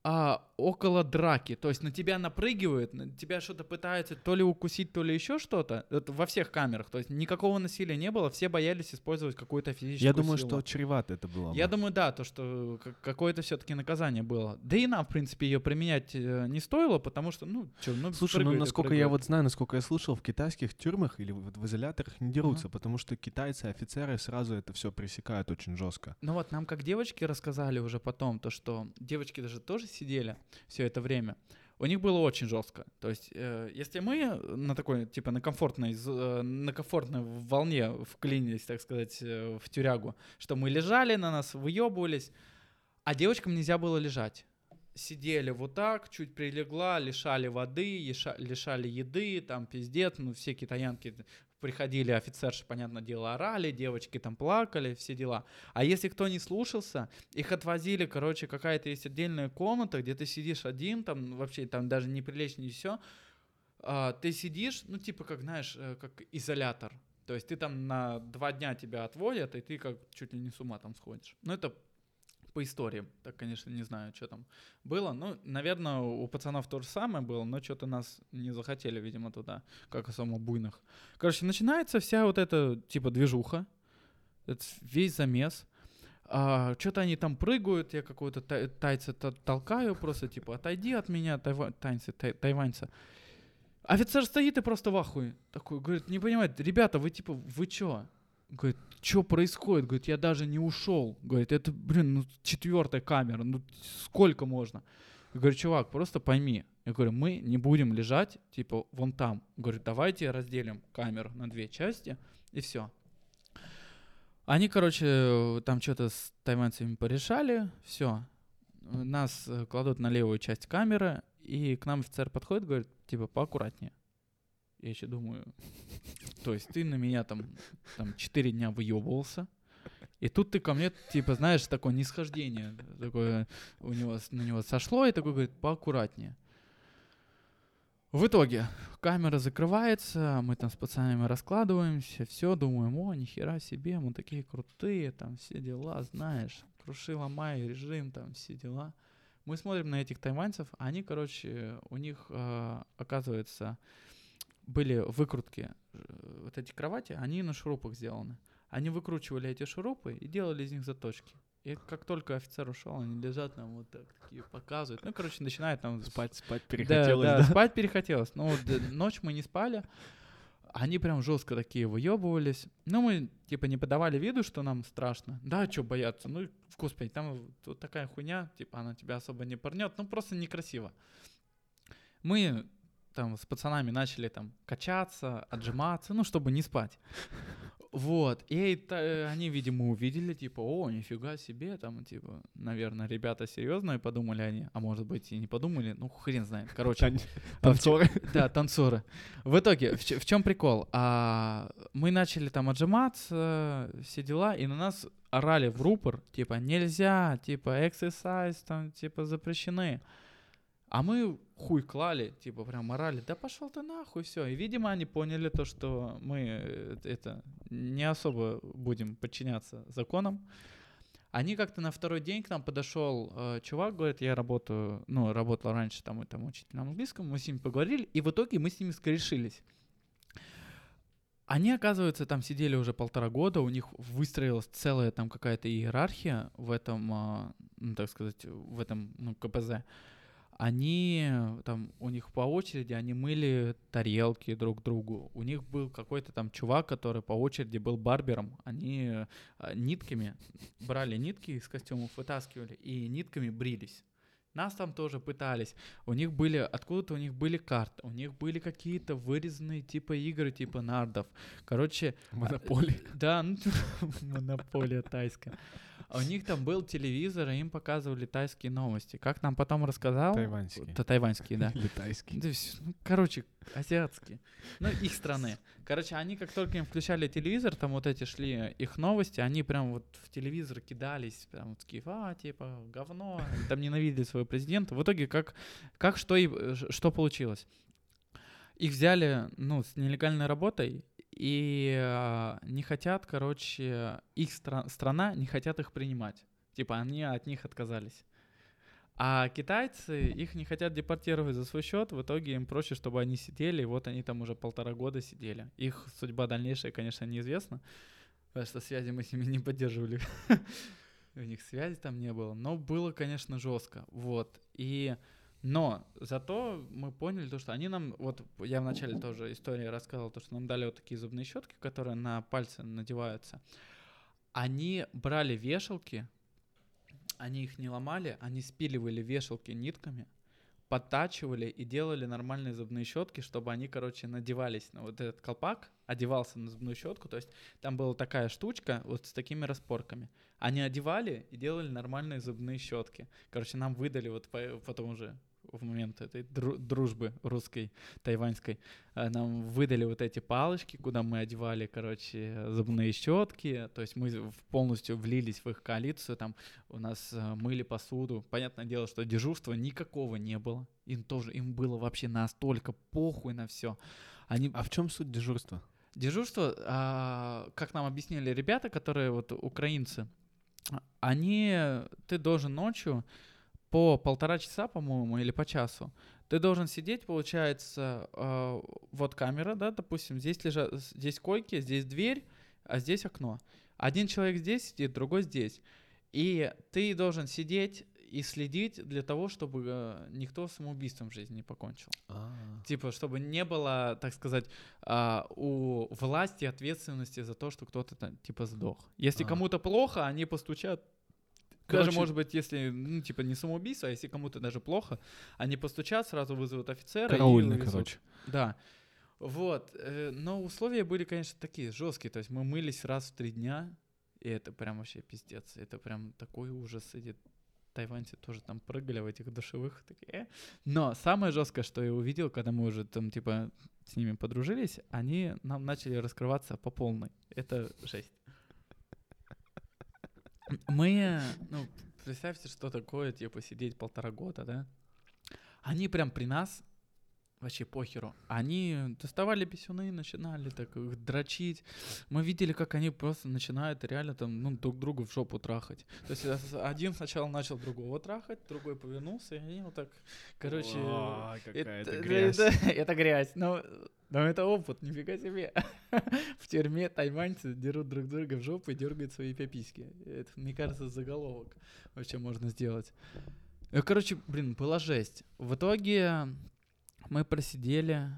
а, около драки. То есть на тебя напрыгивают, на тебя что-то пытаются то ли укусить, то ли еще что-то. Это во всех камерах. То есть никакого насилия не было, все боялись использовать какую-то физическую Я думаю, силу. что чревато это было. Я бы. думаю, да, то, что к- какое-то все-таки наказание было. Да и нам, в принципе, ее применять э, не стоило, потому что, ну, что, ну, Слушай, ну насколько я вот знаю, насколько я слышал, в китайских тюрьмах или вот в изоляторах не дерутся, потому что китайцы, офицеры сразу это все пресекают очень жестко. Ну вот, нам как девочки рассказали уже потом, то, что девочки даже тоже сидели все это время. У них было очень жестко. То есть, э, если мы на такой, типа, на комфортной, э, на комфортной волне вклинились, так сказать, э, в тюрягу, что мы лежали на нас, выебывались, а девочкам нельзя было лежать. Сидели вот так, чуть прилегла, лишали воды, лишали еды, там пиздец, ну все китаянки приходили, офицерши, понятное дело, орали, девочки там плакали, все дела. А если кто не слушался, их отвозили, короче, какая-то есть отдельная комната, где ты сидишь один, там вообще там даже не прилечь, не все. ты сидишь, ну типа как, знаешь, э, как изолятор. То есть ты там на два дня тебя отводят, и ты как чуть ли не с ума там сходишь. Ну это по истории. Так, конечно, не знаю, что там было. Ну, наверное, у пацанов то же самое было, но что-то нас не захотели, видимо, туда, как особо буйных. Короче, начинается вся вот эта, типа, движуха, это весь замес. А, что-то они там прыгают, я какого-то тай- тайца толкаю просто, типа, отойди от меня, тайва- тайцы, тай- тайваньца. Офицер стоит и просто в ахуе. Такой, говорит, не понимает, ребята, вы типа, вы чё? Говорит, что происходит? Говорит, я даже не ушел. Говорит, это, блин, ну четвертая камера, ну сколько можно? Я говорю, чувак, просто пойми. Я говорю, мы не будем лежать, типа, вон там. Говорю, давайте разделим камеру на две части, и все. Они, короче, там что-то с тайваньцами порешали, все. Нас э, кладут на левую часть камеры, и к нам офицер подходит, говорит, типа, поаккуратнее. Я еще думаю, то есть ты на меня там, там 4 дня выебывался, и тут ты ко мне, типа, знаешь, такое нисхождение, такое у него, на него сошло, и такой говорит, поаккуратнее. В итоге камера закрывается, мы там с пацанами раскладываемся, все, думаем, о, нихера себе, мы такие крутые, там все дела, знаешь, круши, ломай, режим, там все дела. Мы смотрим на этих тайваньцев, они, короче, у них, э, оказывается, были выкрутки, э, вот эти кровати, они на шурупах сделаны. Они выкручивали эти шурупы и делали из них заточки. И как только офицер ушел, они лежат там вот так, такие показывают. Ну, короче, начинают там... Спать, спать да, перехотелось, да, да? спать перехотелось. Ну, вот, э, ночь мы не спали. Они прям жестко такие выебывались. Ну, мы, типа, не подавали виду, что нам страшно. Да, что бояться? Ну, господи, там вот такая хуйня, типа, она тебя особо не порнет. Ну, просто некрасиво. Мы там с пацанами начали там качаться, отжиматься, ну, чтобы не спать. Вот, и та- они, видимо, увидели, типа, о, нифига себе, там, типа, наверное, ребята серьезные, подумали они, а может быть и не подумали, ну, хрен знает, короче. Тан- Танцоры. Да, танцоры. В итоге, в, в чем прикол? А, мы начали там отжиматься, все дела, и на нас орали в рупор, типа, нельзя, типа, exercise, там, типа, запрещены. А мы хуй клали, типа, прям орали, да пошел ты нахуй, все. И, видимо, они поняли то, что мы э, это не особо будем подчиняться законам. Они как-то на второй день к нам подошел э, чувак, говорит, я работаю, ну, работал раньше там, и там учителем английского, мы с ними поговорили, и в итоге мы с ними скорешились. Они, оказывается, там сидели уже полтора года, у них выстроилась целая там какая-то иерархия в этом, а, ну, так сказать, в этом, ну, КПЗ. Они э, там, у них по очереди, они мыли тарелки друг другу. У них был какой-то там чувак, который по очереди был барбером. Они э, нитками брали нитки из костюмов, вытаскивали и нитками брились. Нас там тоже пытались. У них были, откуда-то у них были карты, у них были какие-то вырезанные типа игры, типа нардов. Короче, Монополия. да, ну, монополия тайская. А у них там был телевизор, и им показывали тайские новости. Как нам потом рассказал... Тайваньские. Та- тайваньские, да. Или тайские. Да ну, короче, азиатские. Ну, их страны. Короче, они как только им включали телевизор, там вот эти шли их новости, они прям вот в телевизор кидались, прям вот такие, а, типа, говно, там ненавидели своего президента. В итоге как, как что, и, э, что получилось? Их взяли, ну, с нелегальной работой, и а, не хотят, короче, их стра- страна не хотят их принимать. Типа, они от них отказались. А китайцы их не хотят депортировать за свой счет, в итоге им проще, чтобы они сидели, и вот они там уже полтора года сидели. Их судьба дальнейшая, конечно, неизвестна, потому что связи мы с ними не поддерживали. У них связи там не было, но было, конечно, жестко. Вот. И но зато мы поняли то, что они нам, вот я в начале тоже истории рассказывал, то, что нам дали вот такие зубные щетки, которые на пальцы надеваются. Они брали вешалки, они их не ломали, они спиливали вешалки нитками, подтачивали и делали нормальные зубные щетки, чтобы они, короче, надевались на вот этот колпак, одевался на зубную щетку, то есть там была такая штучка вот с такими распорками. Они одевали и делали нормальные зубные щетки. Короче, нам выдали вот по- потом уже в момент этой дру- дружбы русской, тайваньской, э, нам выдали вот эти палочки, куда мы одевали, короче, зубные щетки. То есть мы полностью влились в их коалицию, там у нас э, мыли посуду. Понятное дело, что дежурства никакого не было. Им тоже, им было вообще настолько похуй на все. Они, А в чем суть дежурства? Дежурство, а, как нам объяснили ребята, которые вот украинцы, они, ты должен ночью по полтора часа, по-моему, или по часу, ты должен сидеть, получается, э, вот камера, да, допустим, здесь лежат, здесь койки, здесь дверь, а здесь окно. Один человек здесь сидит, другой здесь. И ты должен сидеть и следить для того, чтобы э, никто самоубийством в жизни не покончил. А. Типа, чтобы не было, так сказать, а, у власти ответственности за то, что кто-то там, типа, сдох. Если А. кому-то плохо, они постучат. Даже, Короче- может быть, если, ну, типа, не самоубийство, а если кому-то даже плохо, они постучат, сразу вызовут офицера. и Караульный, короче. Да. Вот. э, Но условия были, конечно, такие жесткие. То есть мы мылись раз в три дня, и это прям вообще пиздец. Это прям такой ужас. Эти тайваньцы тоже там прыгали в этих душевых. Такие. «э». Но самое жесткое, что я увидел, когда мы уже там, типа, с ними подружились, они нам начали раскрываться по полной. Это жесть. Мы, ну, представьте, что такое, типа, сидеть полтора года, да? Они прям при нас вообще похеру. Они доставали писюны, начинали так их дрочить. Мы видели, как они просто начинают реально там, ну, друг другу в жопу трахать. То есть один сначала начал другого трахать, другой повернулся, и они вот так, короче... Какая это, грязь. это- это грязь. Но, но это опыт, нифига себе. В тюрьме тайваньцы дерут друг друга в жопу и дергают свои пиписьки. Это, мне кажется, заголовок вообще можно сделать. Э, Короче, блин, была жесть. В итоге мы просидели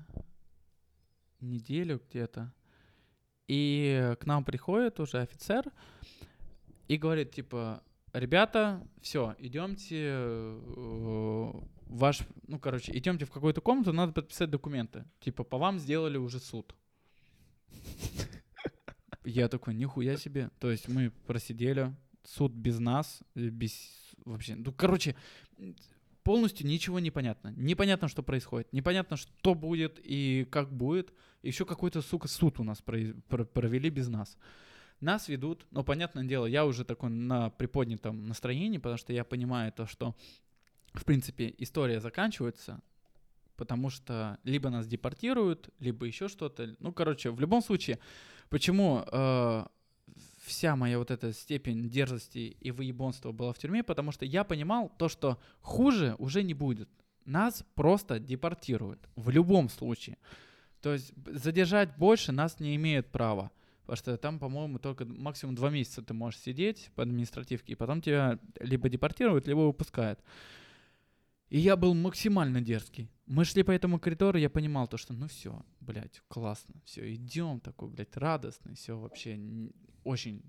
неделю где-то. И к нам приходит уже офицер и говорит, типа, ребята, все, идемте э, ваш, ну, короче, идемте в какую-то комнату, надо подписать документы. Типа, по вам сделали уже суд. Я такой, нихуя себе. То есть мы просидели, суд без нас, без вообще, ну, короче, полностью ничего не понятно. Непонятно, что происходит. Непонятно, что будет и как будет. Еще какой-то, сука, суд у нас провели без нас. Нас ведут, но, понятное дело, я уже такой на приподнятом настроении, потому что я понимаю то, что, в принципе, история заканчивается, потому что либо нас депортируют, либо еще что-то. Ну, короче, в любом случае, почему э, вся моя вот эта степень дерзости и выебонства была в тюрьме, потому что я понимал то, что хуже уже не будет. Нас просто депортируют в любом случае. То есть задержать больше нас не имеют права. Потому что там, по-моему, только максимум два месяца ты можешь сидеть по административке, и потом тебя либо депортируют, либо выпускают. И я был максимально дерзкий. Мы шли по этому коридору, я понимал то, что ну все, блядь, классно, все, идем, такой, блядь, радостный, все вообще очень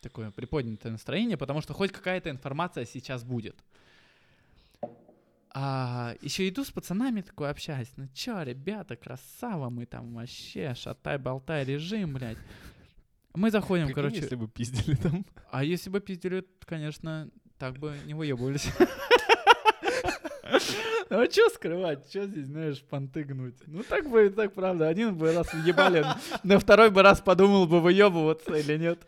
такое приподнятое настроение, потому что хоть какая-то информация сейчас будет. А еще иду с пацанами такой общаюсь. Ну чё, ребята, красава, мы там вообще шатай-болтай режим, блядь. Мы заходим, Прикинь, короче. если бы пиздили там. А если бы пиздили, конечно, так бы не выебывались. Ну а что скрывать? Что здесь, знаешь, понты гнуть? Ну так бы, так правда. Один бы раз въебали, на второй бы раз подумал бы, выебываться или нет.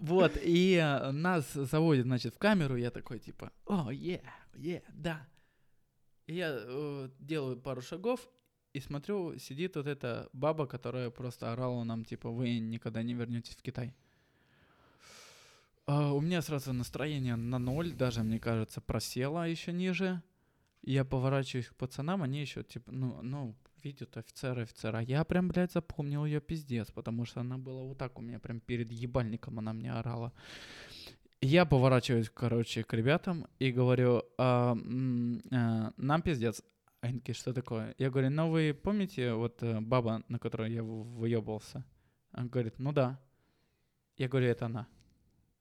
Вот, и э, нас заводят, значит, в камеру, я такой, типа, о, е, е, да. И я э, делаю пару шагов и смотрю, сидит вот эта баба, которая просто орала нам, типа, вы никогда не вернетесь в Китай. А, у меня сразу настроение на ноль, даже, мне кажется, просело еще ниже. Я поворачиваюсь к пацанам, они еще, типа, ну, ну, видят офицера, офицера. А Я прям, блядь, запомнил ее пиздец, потому что она была вот так у меня, прям перед ебальником она мне орала. Я поворачиваюсь, короче, к ребятам и говорю, «А, а, нам пиздец. Они что такое? Я говорю, ну вы помните вот э, баба, на которую я выебывался? Он говорит, ну да. Я говорю, это она.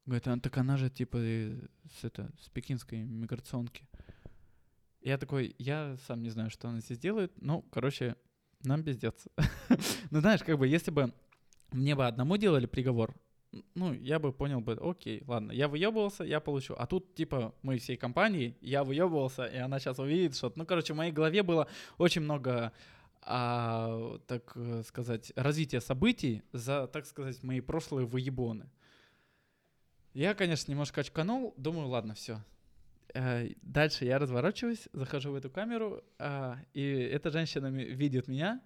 Говорит, «А, так она же типа с, это, с пекинской миграционки. Я такой, я сам не знаю, что она здесь делает. Ну, короче, нам пиздец. ну, знаешь, как бы, если бы мне бы одному делали приговор, ну, я бы понял бы, окей, ладно, я выебывался, я получу. А тут, типа, мы всей компанией, я выебывался, и она сейчас увидит что-то. Ну, короче, в моей голове было очень много а, так э, сказать, развития событий за, так сказать, мои прошлые выебоны. Я, конечно, немножко очканул, думаю, ладно, все. Дальше я разворачиваюсь, захожу в эту камеру, а, и эта женщина видит меня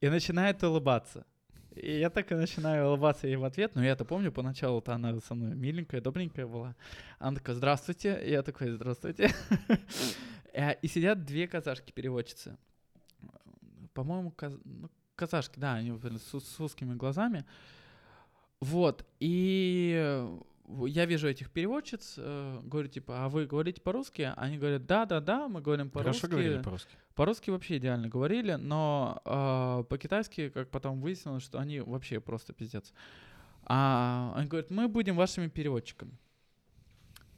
и начинает улыбаться. И я так и начинаю улыбаться ей в ответ, но я-то помню, поначалу-то она со мной миленькая, добренькая была. Она такая, здравствуйте, и я такой, здравствуйте. Э, И сидят две казашки-переводчицы. По-моему, ну, казашки, да, они с, узкими глазами. Вот, и э, я вижу этих переводчиц, э, говорю, типа, а вы говорите по-русски? Они говорят, да-да-да, мы говорим по-русски. Хорошо говорили по-русски. По-русски вообще идеально говорили, но э, по-китайски, как потом выяснилось, что они вообще просто пиздец. А они говорят, мы будем вашими переводчиками.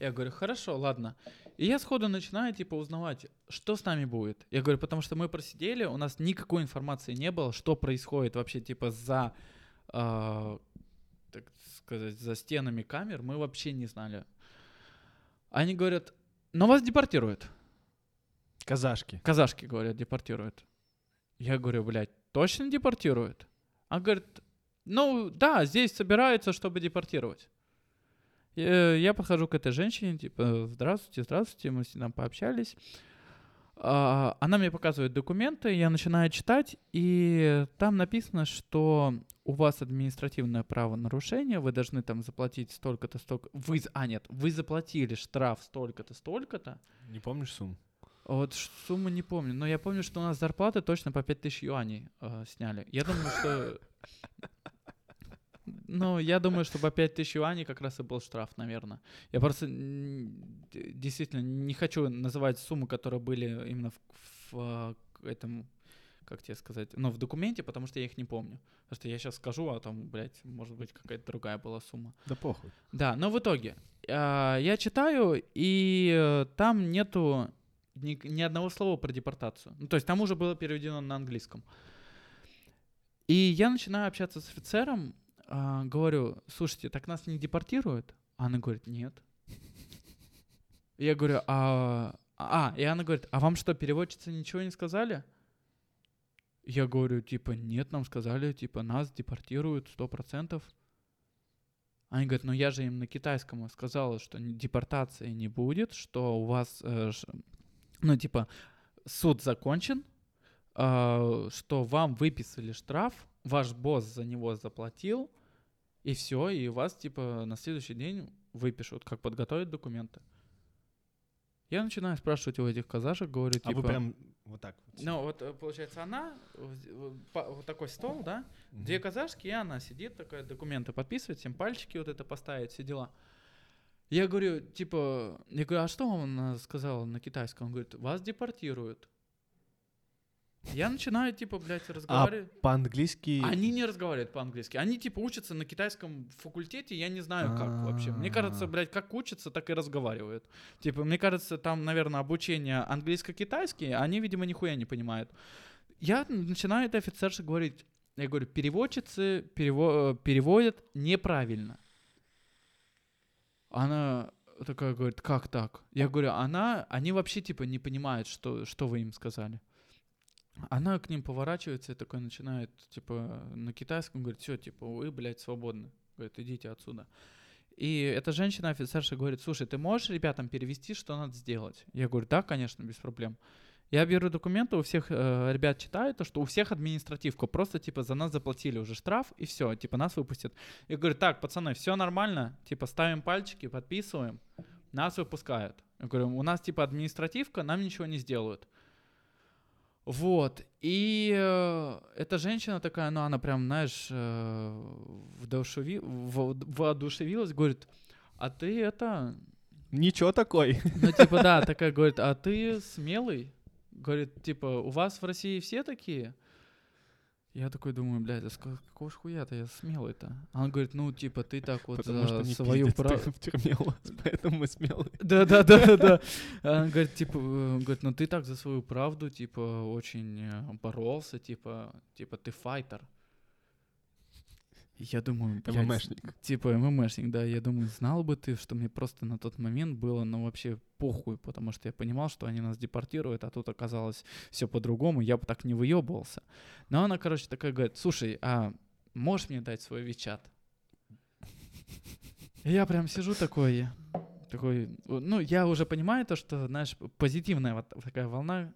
Я говорю, хорошо, ладно. И я сходу начинаю, типа, узнавать, что с нами будет. Я говорю, потому что мы просидели, у нас никакой информации не было, что происходит вообще, типа, за, э, так сказать, за стенами камер, мы вообще не знали. Они говорят, но вас депортируют. Казашки. Казашки, говорят, депортируют. Я говорю, блядь, точно депортируют? А говорит, ну да, здесь собираются, чтобы депортировать. Я, я подхожу к этой женщине, типа, здравствуйте, здравствуйте, мы с там пообщались. А, она мне показывает документы, я начинаю читать, и там написано, что у вас административное правонарушение, вы должны там заплатить столько-то, столько... Вы, а, нет, вы заплатили штраф столько-то, столько-то, Не помнишь сумму? вот сумму не помню, но я помню, что у нас зарплаты точно по 5000 юаней э, сняли. Я думаю, что... Ну, я думаю, что по 5000 юаней как раз и был штраф, наверное. Я просто действительно не хочу называть суммы, которые были именно в, в, э, к этому, как тебе сказать, ну, в документе, потому что я их не помню. Потому что я сейчас скажу, а там, блядь, может быть, какая-то другая была сумма. Да похуй. Да, но в итоге а, я читаю, и э, там нету ни, ни одного слова про депортацию. Ну, то есть там уже было переведено на английском. И я начинаю общаться с офицером, а, говорю, слушайте, так нас не депортируют? А Она говорит, нет. Я говорю, а... А, и она говорит, а вам что, переводчицы ничего не сказали? Я говорю, типа, нет, нам сказали, типа, нас депортируют сто процентов. Они говорят, ну я же им на китайском сказала, что депортации не будет, что у вас, э, ну типа, суд закончен, а, что вам выписали штраф, ваш босс за него заплатил, и все, и вас типа на следующий день выпишут, как подготовить документы. Я начинаю спрашивать у этих казашек, говорю, А типа... вы прям вот так вот. Ну, вот э, получается, она, вот такой стол, да, Мгм. Две казашки, и она сидит, такая, документы подписывает, всем пальчики вот это поставить, все дела. Я говорю, типа, я говорю, а что вам она сказала на китайском? Он говорит, вас депортируют. Я начинаю, типа, блядь, разговаривать. По-английски... Они не разговаривают по-английски. Они, типа, учатся на китайском факультете, я не знаю, как вообще. Мне кажется, А. блядь, как учатся, так и разговаривают. Типа, мне кажется, там, наверное, обучение английско-китайский, а они, видимо, нихуя не понимают. Я начинаю этой офицерше говорить, я говорю, переводчицы перево- переводят неправильно. Она такая говорит, как так? Я говорю, она, они вообще, типа, не понимают, что, что вы им сказали. Она к ним поворачивается и такой начинает, типа, на китайском говорит, все, типа, вы, блядь, свободны. Говорит, идите отсюда. И эта женщина-офицерша говорит, слушай, ты можешь ребятам перевести, что надо сделать? Я говорю, да, конечно, без проблем. Я беру документы, у всех э, ребят читаю, то, что у всех административка, просто, типа, за нас заплатили уже штраф, и все, типа, нас выпустят. Я говорю, так, пацаны, все нормально, типа, ставим пальчики, подписываем, нас выпускают. Я говорю, у нас, типа, административка, нам ничего не сделают. Вот. И э, эта женщина такая, ну, она прям, знаешь, э, во- воодушевилась, говорит, а ты это... Ничего такой. Ну, типа, да, такая говорит, а ты смелый? Говорит, типа, у вас в России все такие? Я такой думаю, блядь, а с ка- какого ж хуя-то я смелый-то? А он говорит, ну, типа, ты так вот Потому что за не свою правду... в тюрьме у вас, поэтому мы смелые. Да, да, да, да, да. А Он говорит, типа, э, говорит, ну ты так за свою правду, типа, очень э, боролся, типа, типа, ты файтер. Я думаю, ММшник. Типа ММшник, да. Я думаю, знал бы ты, что мне просто на тот момент было, ну, вообще похуй, потому что я понимал, что они нас депортируют, а тут оказалось все по-другому, я бы так не выебывался. Но она, короче, такая говорит, слушай, а можешь мне дать свой Вичат? Я прям сижу такой, такой, ну, я уже понимаю то, что, знаешь, позитивная вот такая волна.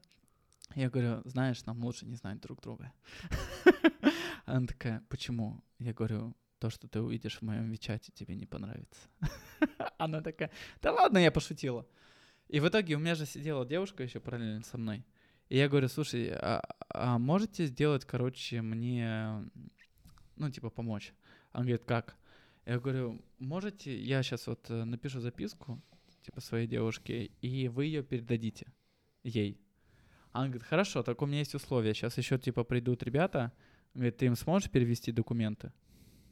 Я говорю, знаешь, нам лучше не знать друг друга. Она такая, почему? Я говорю, то, что ты увидишь в моем Вичате, тебе не понравится. Она такая, да ладно, я пошутила. И в итоге у меня же сидела девушка еще параллельно со мной. И я говорю, слушай, а, а можете сделать, короче, мне, ну, типа, помочь? Она говорит, как? Я говорю, можете, я сейчас вот э, напишу записку, типа, своей девушке, и вы ее передадите ей. Она говорит, хорошо, только у меня есть условия. Сейчас еще, типа, придут ребята, говорит, ты им сможешь перевести документы?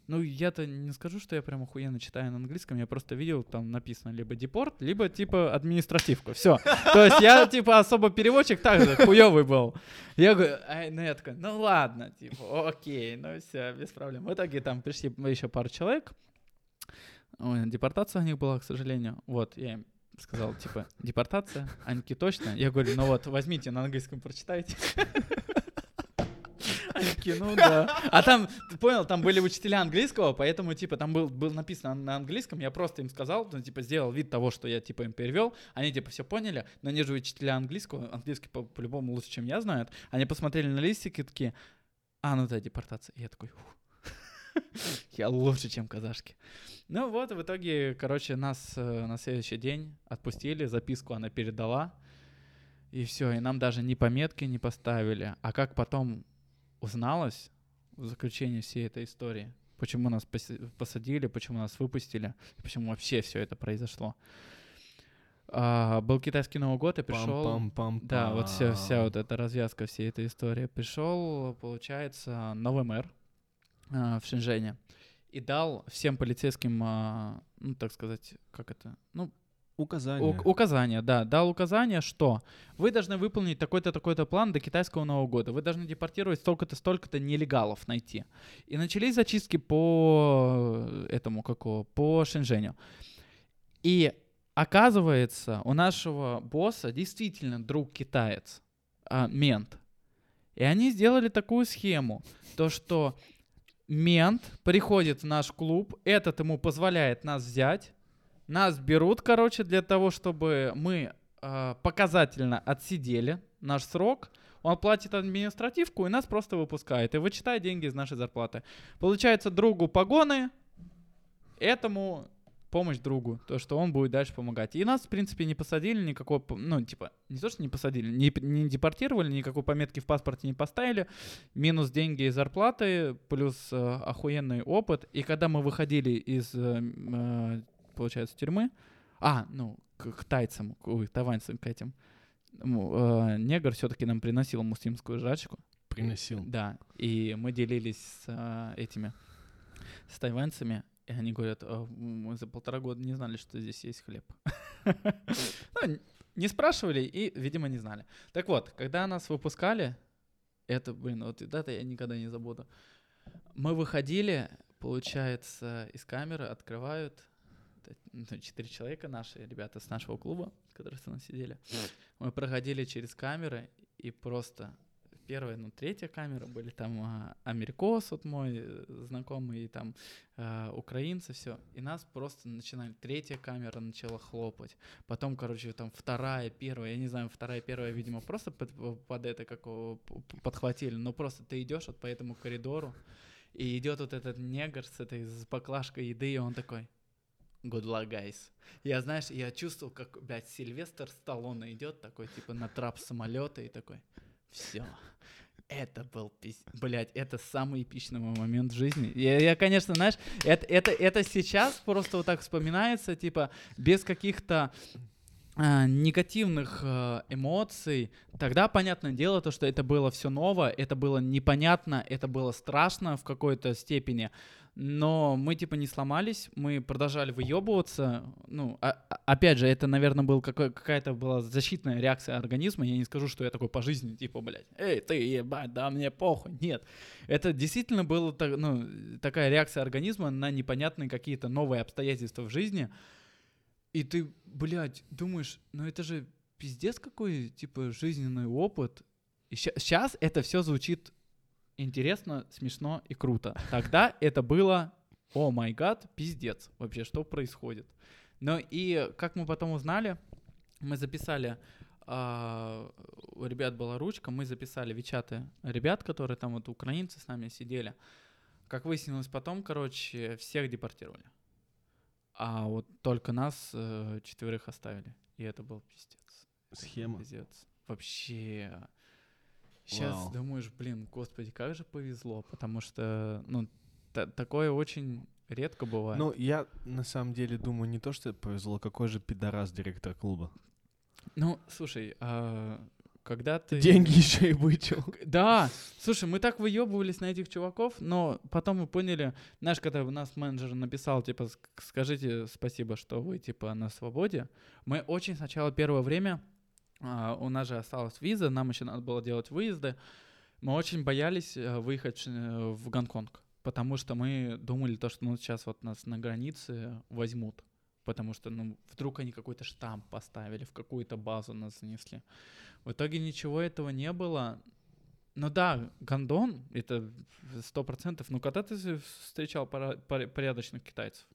Ну, я-то не скажу, что я прям охуенно читаю на английском, я просто видел, там написано либо депорт, либо типа административка. Все. То есть я типа особо переводчик так же хуёвый был. Я говорю, ну я такой, ну ладно, типа, окей, ну все, без проблем. В итоге там пришли еще пару человек. Депортация у них была, к сожалению. Вот, я им сказал, типа, депортация? Такие, точно? Я говорю, ну вот, возьмите, на английском прочитайте. Такие, ну да. А там, ты понял, там были учителя английского, поэтому, типа, там был, был написано на английском, я просто им сказал, ну, типа, сделал вид того, что я, типа, им перевел, они, типа, все поняли, но они же учителя английского, английский по- по-любому лучше, чем я знают, они посмотрели на листики и такие, а, ну да, депортация. И я такой, «Фух, я лучше, чем казашки. Ну вот, в итоге, короче, нас э, на следующий день отпустили, записку она передала, и все, и нам даже ни пометки не поставили. А как потом узналось в заключении всей этой истории, почему нас посадили, почему нас выпустили, почему вообще все это произошло. А, был китайский Новый год, и пришел... Да, вот вся, вся вот эта развязка всей этой истории. Пришел, получается, новый мэр а, в Шэньчжэне и дал всем полицейским, а, ну, так сказать, как это, ну, Указание. Ук- указание, да, дал указание, что вы должны выполнить такой-то, такой-то план до китайского Нового года. Вы должны депортировать столько-то, столько-то нелегалов найти. И начались зачистки по этому, какого, по Шэньчжэню. И оказывается, у нашего босса действительно друг китаец, а, мент. И они сделали такую схему, то что мент приходит в наш клуб, этот ему позволяет нас взять, нас берут, короче, для того, чтобы мы э, показательно отсидели наш срок. Он платит административку и нас просто выпускает. И вычитает деньги из нашей зарплаты. Получается, другу погоны, этому помощь другу, то, что он будет дальше помогать. И нас, в принципе, не посадили, никакого, ну, типа, не то, что не посадили, не, не депортировали, никакой пометки в паспорте не поставили, минус деньги из зарплаты, плюс э, охуенный опыт. И когда мы выходили из э, э, получается, тюрьмы. А, ну, к, к тайцам, к, ой, тайваньцам, к этим. Э, негр все-таки нам приносил муслимскую жрачку. Приносил. Да, и мы делились с э, этими, с тайваньцами, и они говорят, «А, мы за полтора года не знали, что здесь есть хлеб. Ну, Не спрашивали и, видимо, не знали. Так вот, когда нас выпускали, это, блин, вот это я никогда не забуду. Мы выходили, получается, из камеры, открывают, это, ну, человека наши, ребята с нашего клуба, которые с нами сидели. Мы проходили через камеры, и просто первая, ну, третья камера были там а, америкос, вот мой э, знакомый, и там а, украинцы, все. И нас просто начинали, третья камера начала хлопать. Потом, короче, там вторая, первая, я не знаю, вторая, первая, видимо, просто под, под это как подхватили. Но просто ты идешь вот по этому коридору, и идет вот этот негр с этой с баклажкой еды, и он такой, good luck, guys. Я, знаешь, я чувствовал, как, блядь, Сильвестр Сталлоне идет такой, типа, на трап самолета и такой, все. Это был, пиз... блядь, это самый эпичный мой момент в жизни. Я, я конечно, знаешь, это, это, это сейчас просто вот так вспоминается, типа, без каких-то а, негативных а, эмоций. Тогда, понятное дело, то, что это было все ново, это было непонятно, это было страшно в какой-то степени. Но мы, типа, не сломались, мы продолжали выебываться. Ну, а- а- опять же, это, наверное, был какой- какая-то была защитная реакция организма. Я не скажу, что я такой по жизни, типа, блядь, эй, ты ебать, да мне похуй. Нет. Это действительно была ну, такая реакция организма на непонятные какие-то новые обстоятельства в жизни. И ты, блядь, думаешь, ну это же пиздец какой, типа, жизненный опыт. И сейчас это все звучит интересно, смешно и круто. Тогда это было, о май гад, пиздец, вообще, что происходит. Ну и как мы потом узнали, мы записали а, у ребят была ручка, мы записали вичаты ребят, которые там вот украинцы с нами сидели. Как выяснилось потом, короче, всех депортировали. А вот только нас э, четверых оставили. И это был пиздец. Схема. Пиздец. Вообще. Сейчас Вау. думаешь, блин, господи, как же повезло, потому что, ну, та- такое очень редко бывает. Ну, я на самом деле думаю, не то, что повезло, какой же пидорас директор клуба. Ну, слушай, а, когда ты... Деньги еще и вычел. Да, слушай, мы так выебывались на этих чуваков, но потом мы поняли, знаешь, когда у нас менеджер написал, типа, «Ск- скажите спасибо, что вы, типа, на свободе, мы очень сначала первое время, у нас же осталась виза, нам еще надо было делать выезды, мы очень боялись э, выехать э, в Гонконг, потому что мы думали то, что ну, сейчас вот нас на границе возьмут, потому что, ну, вдруг они какой-то штамп поставили, в какую-то базу нас занесли. В итоге ничего этого не было. Ну да, гондон, это сто процентов. Но когда ты встречал порядочных китайцев?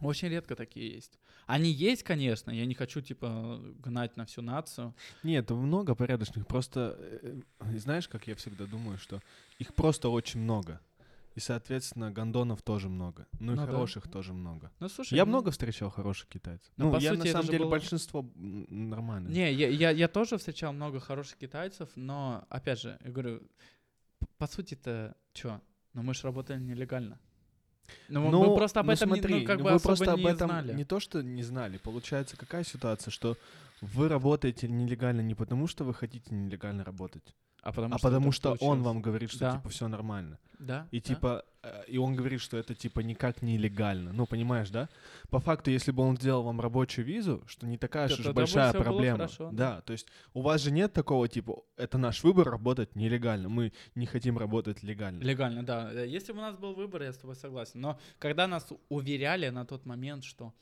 Очень редко такие есть. Они есть, конечно, я не хочу, типа, гнать на всю нацию. Нет, много порядочных. Просто, э, знаешь, как я всегда думаю, что их просто очень много. И, соответственно, гондонов тоже много. Ну и Ну да. хороших тоже много. Ну, слушай, Я ну, много встречал хороших китайцев. Ну, Ну, по я сути, на самом деле было- большинство нормально. Не, я, я, я тоже встречал много хороших китайцев, но, опять же, я говорю, по сути-то, чё? Ну, мы же работали нелегально. Ну, мы- мы просто об ну, этом не- смотри, ну, как ну, бы вы просто об не этом знали. не то, что не знали. Получается, какая ситуация, что вы работаете нелегально не потому, что вы хотите нелегально работать, а потому а что, потому что он вам говорит, что Да. типа все нормально. Да, И да. типа, и он говорит, что это типа никак нелегально. Ну, понимаешь, да? По факту, если бы он сделал вам рабочую визу, что не такая То уж большая проблема. хорошо, да, то есть у вас же нет такого типа, это наш выбор работать нелегально, мы не хотим работать легально. Легально, да. Э, Если бы у нас был выбор, я с тобой согласен. Но когда нас уверяли на тот момент, что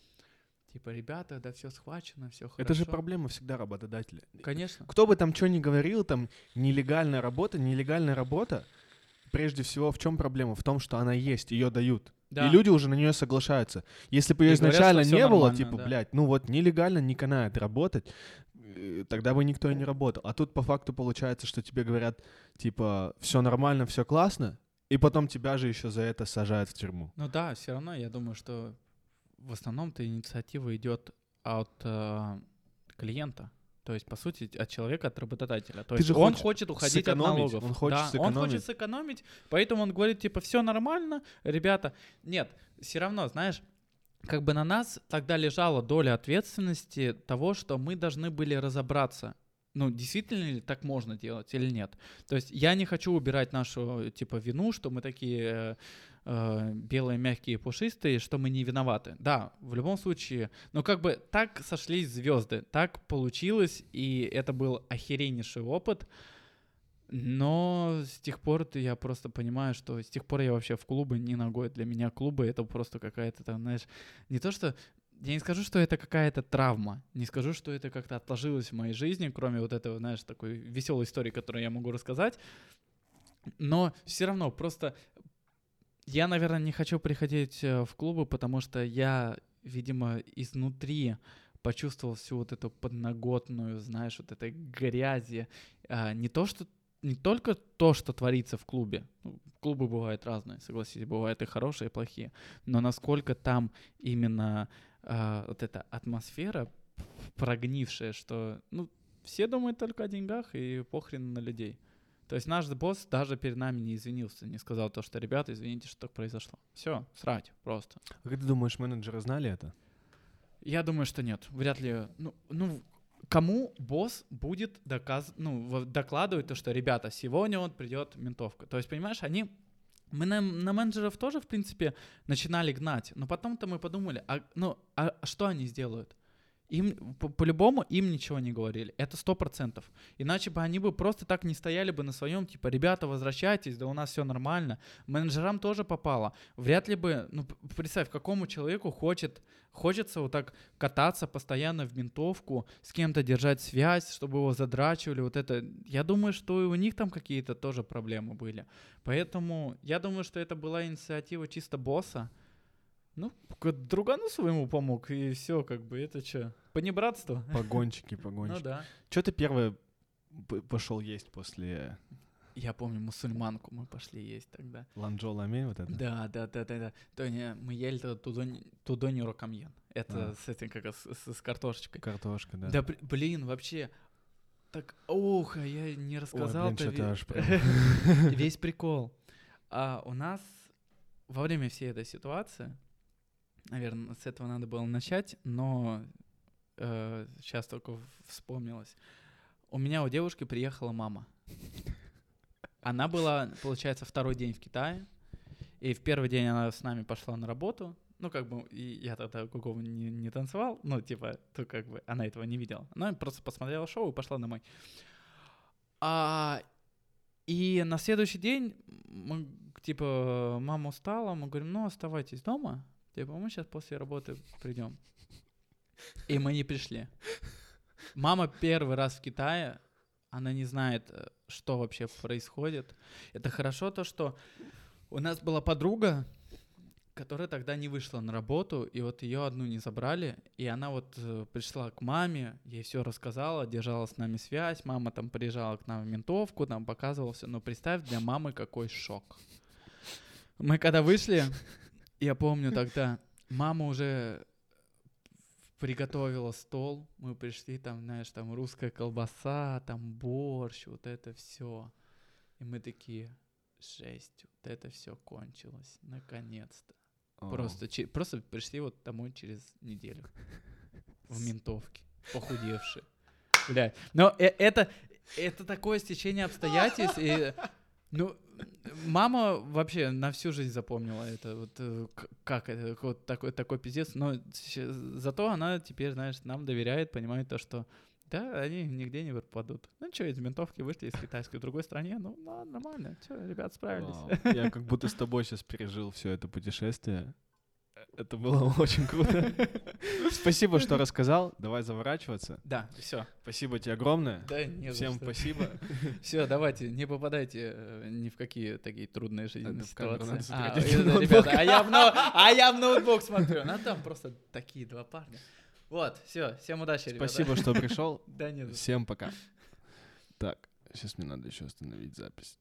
типа, ребята, да все схвачено, все хорошо. Это же проблема всегда работодателя. Конечно. Кто бы там что ни говорил, там нелегальная работа, нелегальная работа, прежде всего в чем проблема? В том, что она есть, ее дают. Да. И люди уже на нее соглашаются. Если бы ее И говорят, изначально всё не было, типа, да. блядь, ну вот нелегально не канает работать, э, тогда бы никто и не работал. А тут по факту получается, что тебе говорят, типа, все нормально, все классно, и потом тебя же еще за это сажают в тюрьму. Ну да, все равно я думаю, что в основном-то инициатива идет от э, клиента. То есть, по сути, от человека, от работодателя. То Ты есть же он хочешь хочет уходить от налогов. он хочет да, он сэкономить. хочет сэкономить, поэтому он говорит, типа, все нормально, ребята. Нет, все равно, знаешь, как бы на нас тогда лежала доля ответственности того, что мы должны были разобраться, ну, действительно ли так можно делать или нет. То есть я не хочу убирать нашу, типа, вину, что мы такие э, э, белые, мягкие, пушистые, что мы не виноваты. Да, в любом случае, но как бы так сошлись звезды, так получилось, и это был охереннейший опыт. Но с тех пор я просто понимаю, что с тех пор я вообще в клубы не ногой. Для меня клубы это просто какая-то там, знаешь, не то что я не скажу, что это какая-то травма, не скажу, что это как-то отложилось в моей жизни, кроме вот этого, знаешь, такой веселой истории, которую я могу рассказать. Но все равно просто я, наверное, не хочу приходить э, в клубы, потому что я, видимо, изнутри почувствовал всю вот эту подноготную, знаешь, вот этой грязи. А, не то, что не только то, что творится в клубе. Ну, Клубы бывают разные, согласитесь, бывают и хорошие, и плохие. Но насколько там именно а, вот эта атмосфера прогнившая, что ну, все думают только о деньгах и похрен на людей. То есть наш босс даже перед нами не извинился, не сказал то, что ребята, извините, что так произошло. Все, срать просто. А как ты думаешь, менеджеры знали это? Я думаю, что нет. Вряд ли. Ну, ну кому босс будет доказ... ну, докладывать то, что, ребята, сегодня вот придет ментовка. То есть, понимаешь, они... Мы на, на менеджеров тоже, в принципе, начинали гнать. Но потом-то мы подумали, а, ну, а что они сделают? Им, по- по-любому им ничего не говорили. Это сто процентов. Иначе бы они бы просто так не стояли бы на своем, типа, ребята, возвращайтесь, да у нас все нормально. Менеджерам тоже попало. Вряд ли бы, ну, представь, какому человеку хочет, хочется вот так кататься постоянно в ментовку, с кем-то держать связь, чтобы его задрачивали, вот это. Я думаю, что и у них там какие-то тоже проблемы были. Поэтому я думаю, что это была инициатива чисто босса. Ну, другану своему помог, и все, как бы, это что, понебратство? Погонщики, Ну погонщики. да. Что ты первое пошел есть после Я помню, мусульманку мы пошли есть тогда. ланчжо ламень вот это? Да, да, да, да, да. То не, мы ели тудони, рокамьен. Это А. с этим, как раз, с, с картошечкой. Картошка, да. Да, блин, вообще, так, ух, а я не Ой, рассказал блин, что-то аж прям... весь прикол. А у нас во время всей этой ситуации, наверное, с этого надо было начать, но сейчас только в- вспомнилось. У меня у девушки приехала мама. Она была, получается, второй день в Китае, и в первый день она с нами пошла на работу. Ну, как бы, и я тогда Гугова не, не танцевал, ну, типа, то как бы она этого не видела. Она просто посмотрела шоу и пошла домой. А, и на следующий день, мы, типа, мама устала, мы говорим, ну, оставайтесь дома, типа, мы сейчас после работы придем. И мы не пришли. Мама первый раз в Китае, она не знает, э, что вообще происходит. Это хорошо то, что у нас была подруга, которая тогда не вышла на работу, и вот ее одну не забрали, и она вот э, пришла к маме, ей все рассказала, держала с нами связь, мама там приезжала к нам в ментовку, там показывала все, но представь для мамы какой шок. Мы когда вышли, я помню тогда, мама уже приготовила стол, мы пришли, там, знаешь, там русская колбаса, там борщ, вот это все. И мы такие, жесть, вот это все кончилось, наконец-то. Просто, че- просто пришли вот домой через неделю. В ментовке, похудевшие. Бля, но э- это, это такое стечение обстоятельств, и, ну, мама вообще на всю жизнь запомнила это, вот э, как это, вот такой, такой пиздец, но зато она теперь, знаешь, нам доверяет, понимает то, что да, они нигде не пропадут. Ну что, из ментовки вышли из китайской в другой стране, ну, нормально, что, ребят, справились. Вау. Я как будто с тобой сейчас пережил все это путешествие. Это было очень круто. Спасибо, что рассказал. Давай заворачиваться. Да, все. Спасибо тебе огромное. Да, не Всем спасибо. Все, давайте, не попадайте э, ни в какие такие трудные жизненные ситуации. А, э, а я, в ноу- а я в ноутбук смотрю. Ну там просто такие два парня. Вот, все, всем удачи, ребята. Спасибо, что пришел. Да нет. Всем пока. Так, сейчас мне надо еще остановить запись.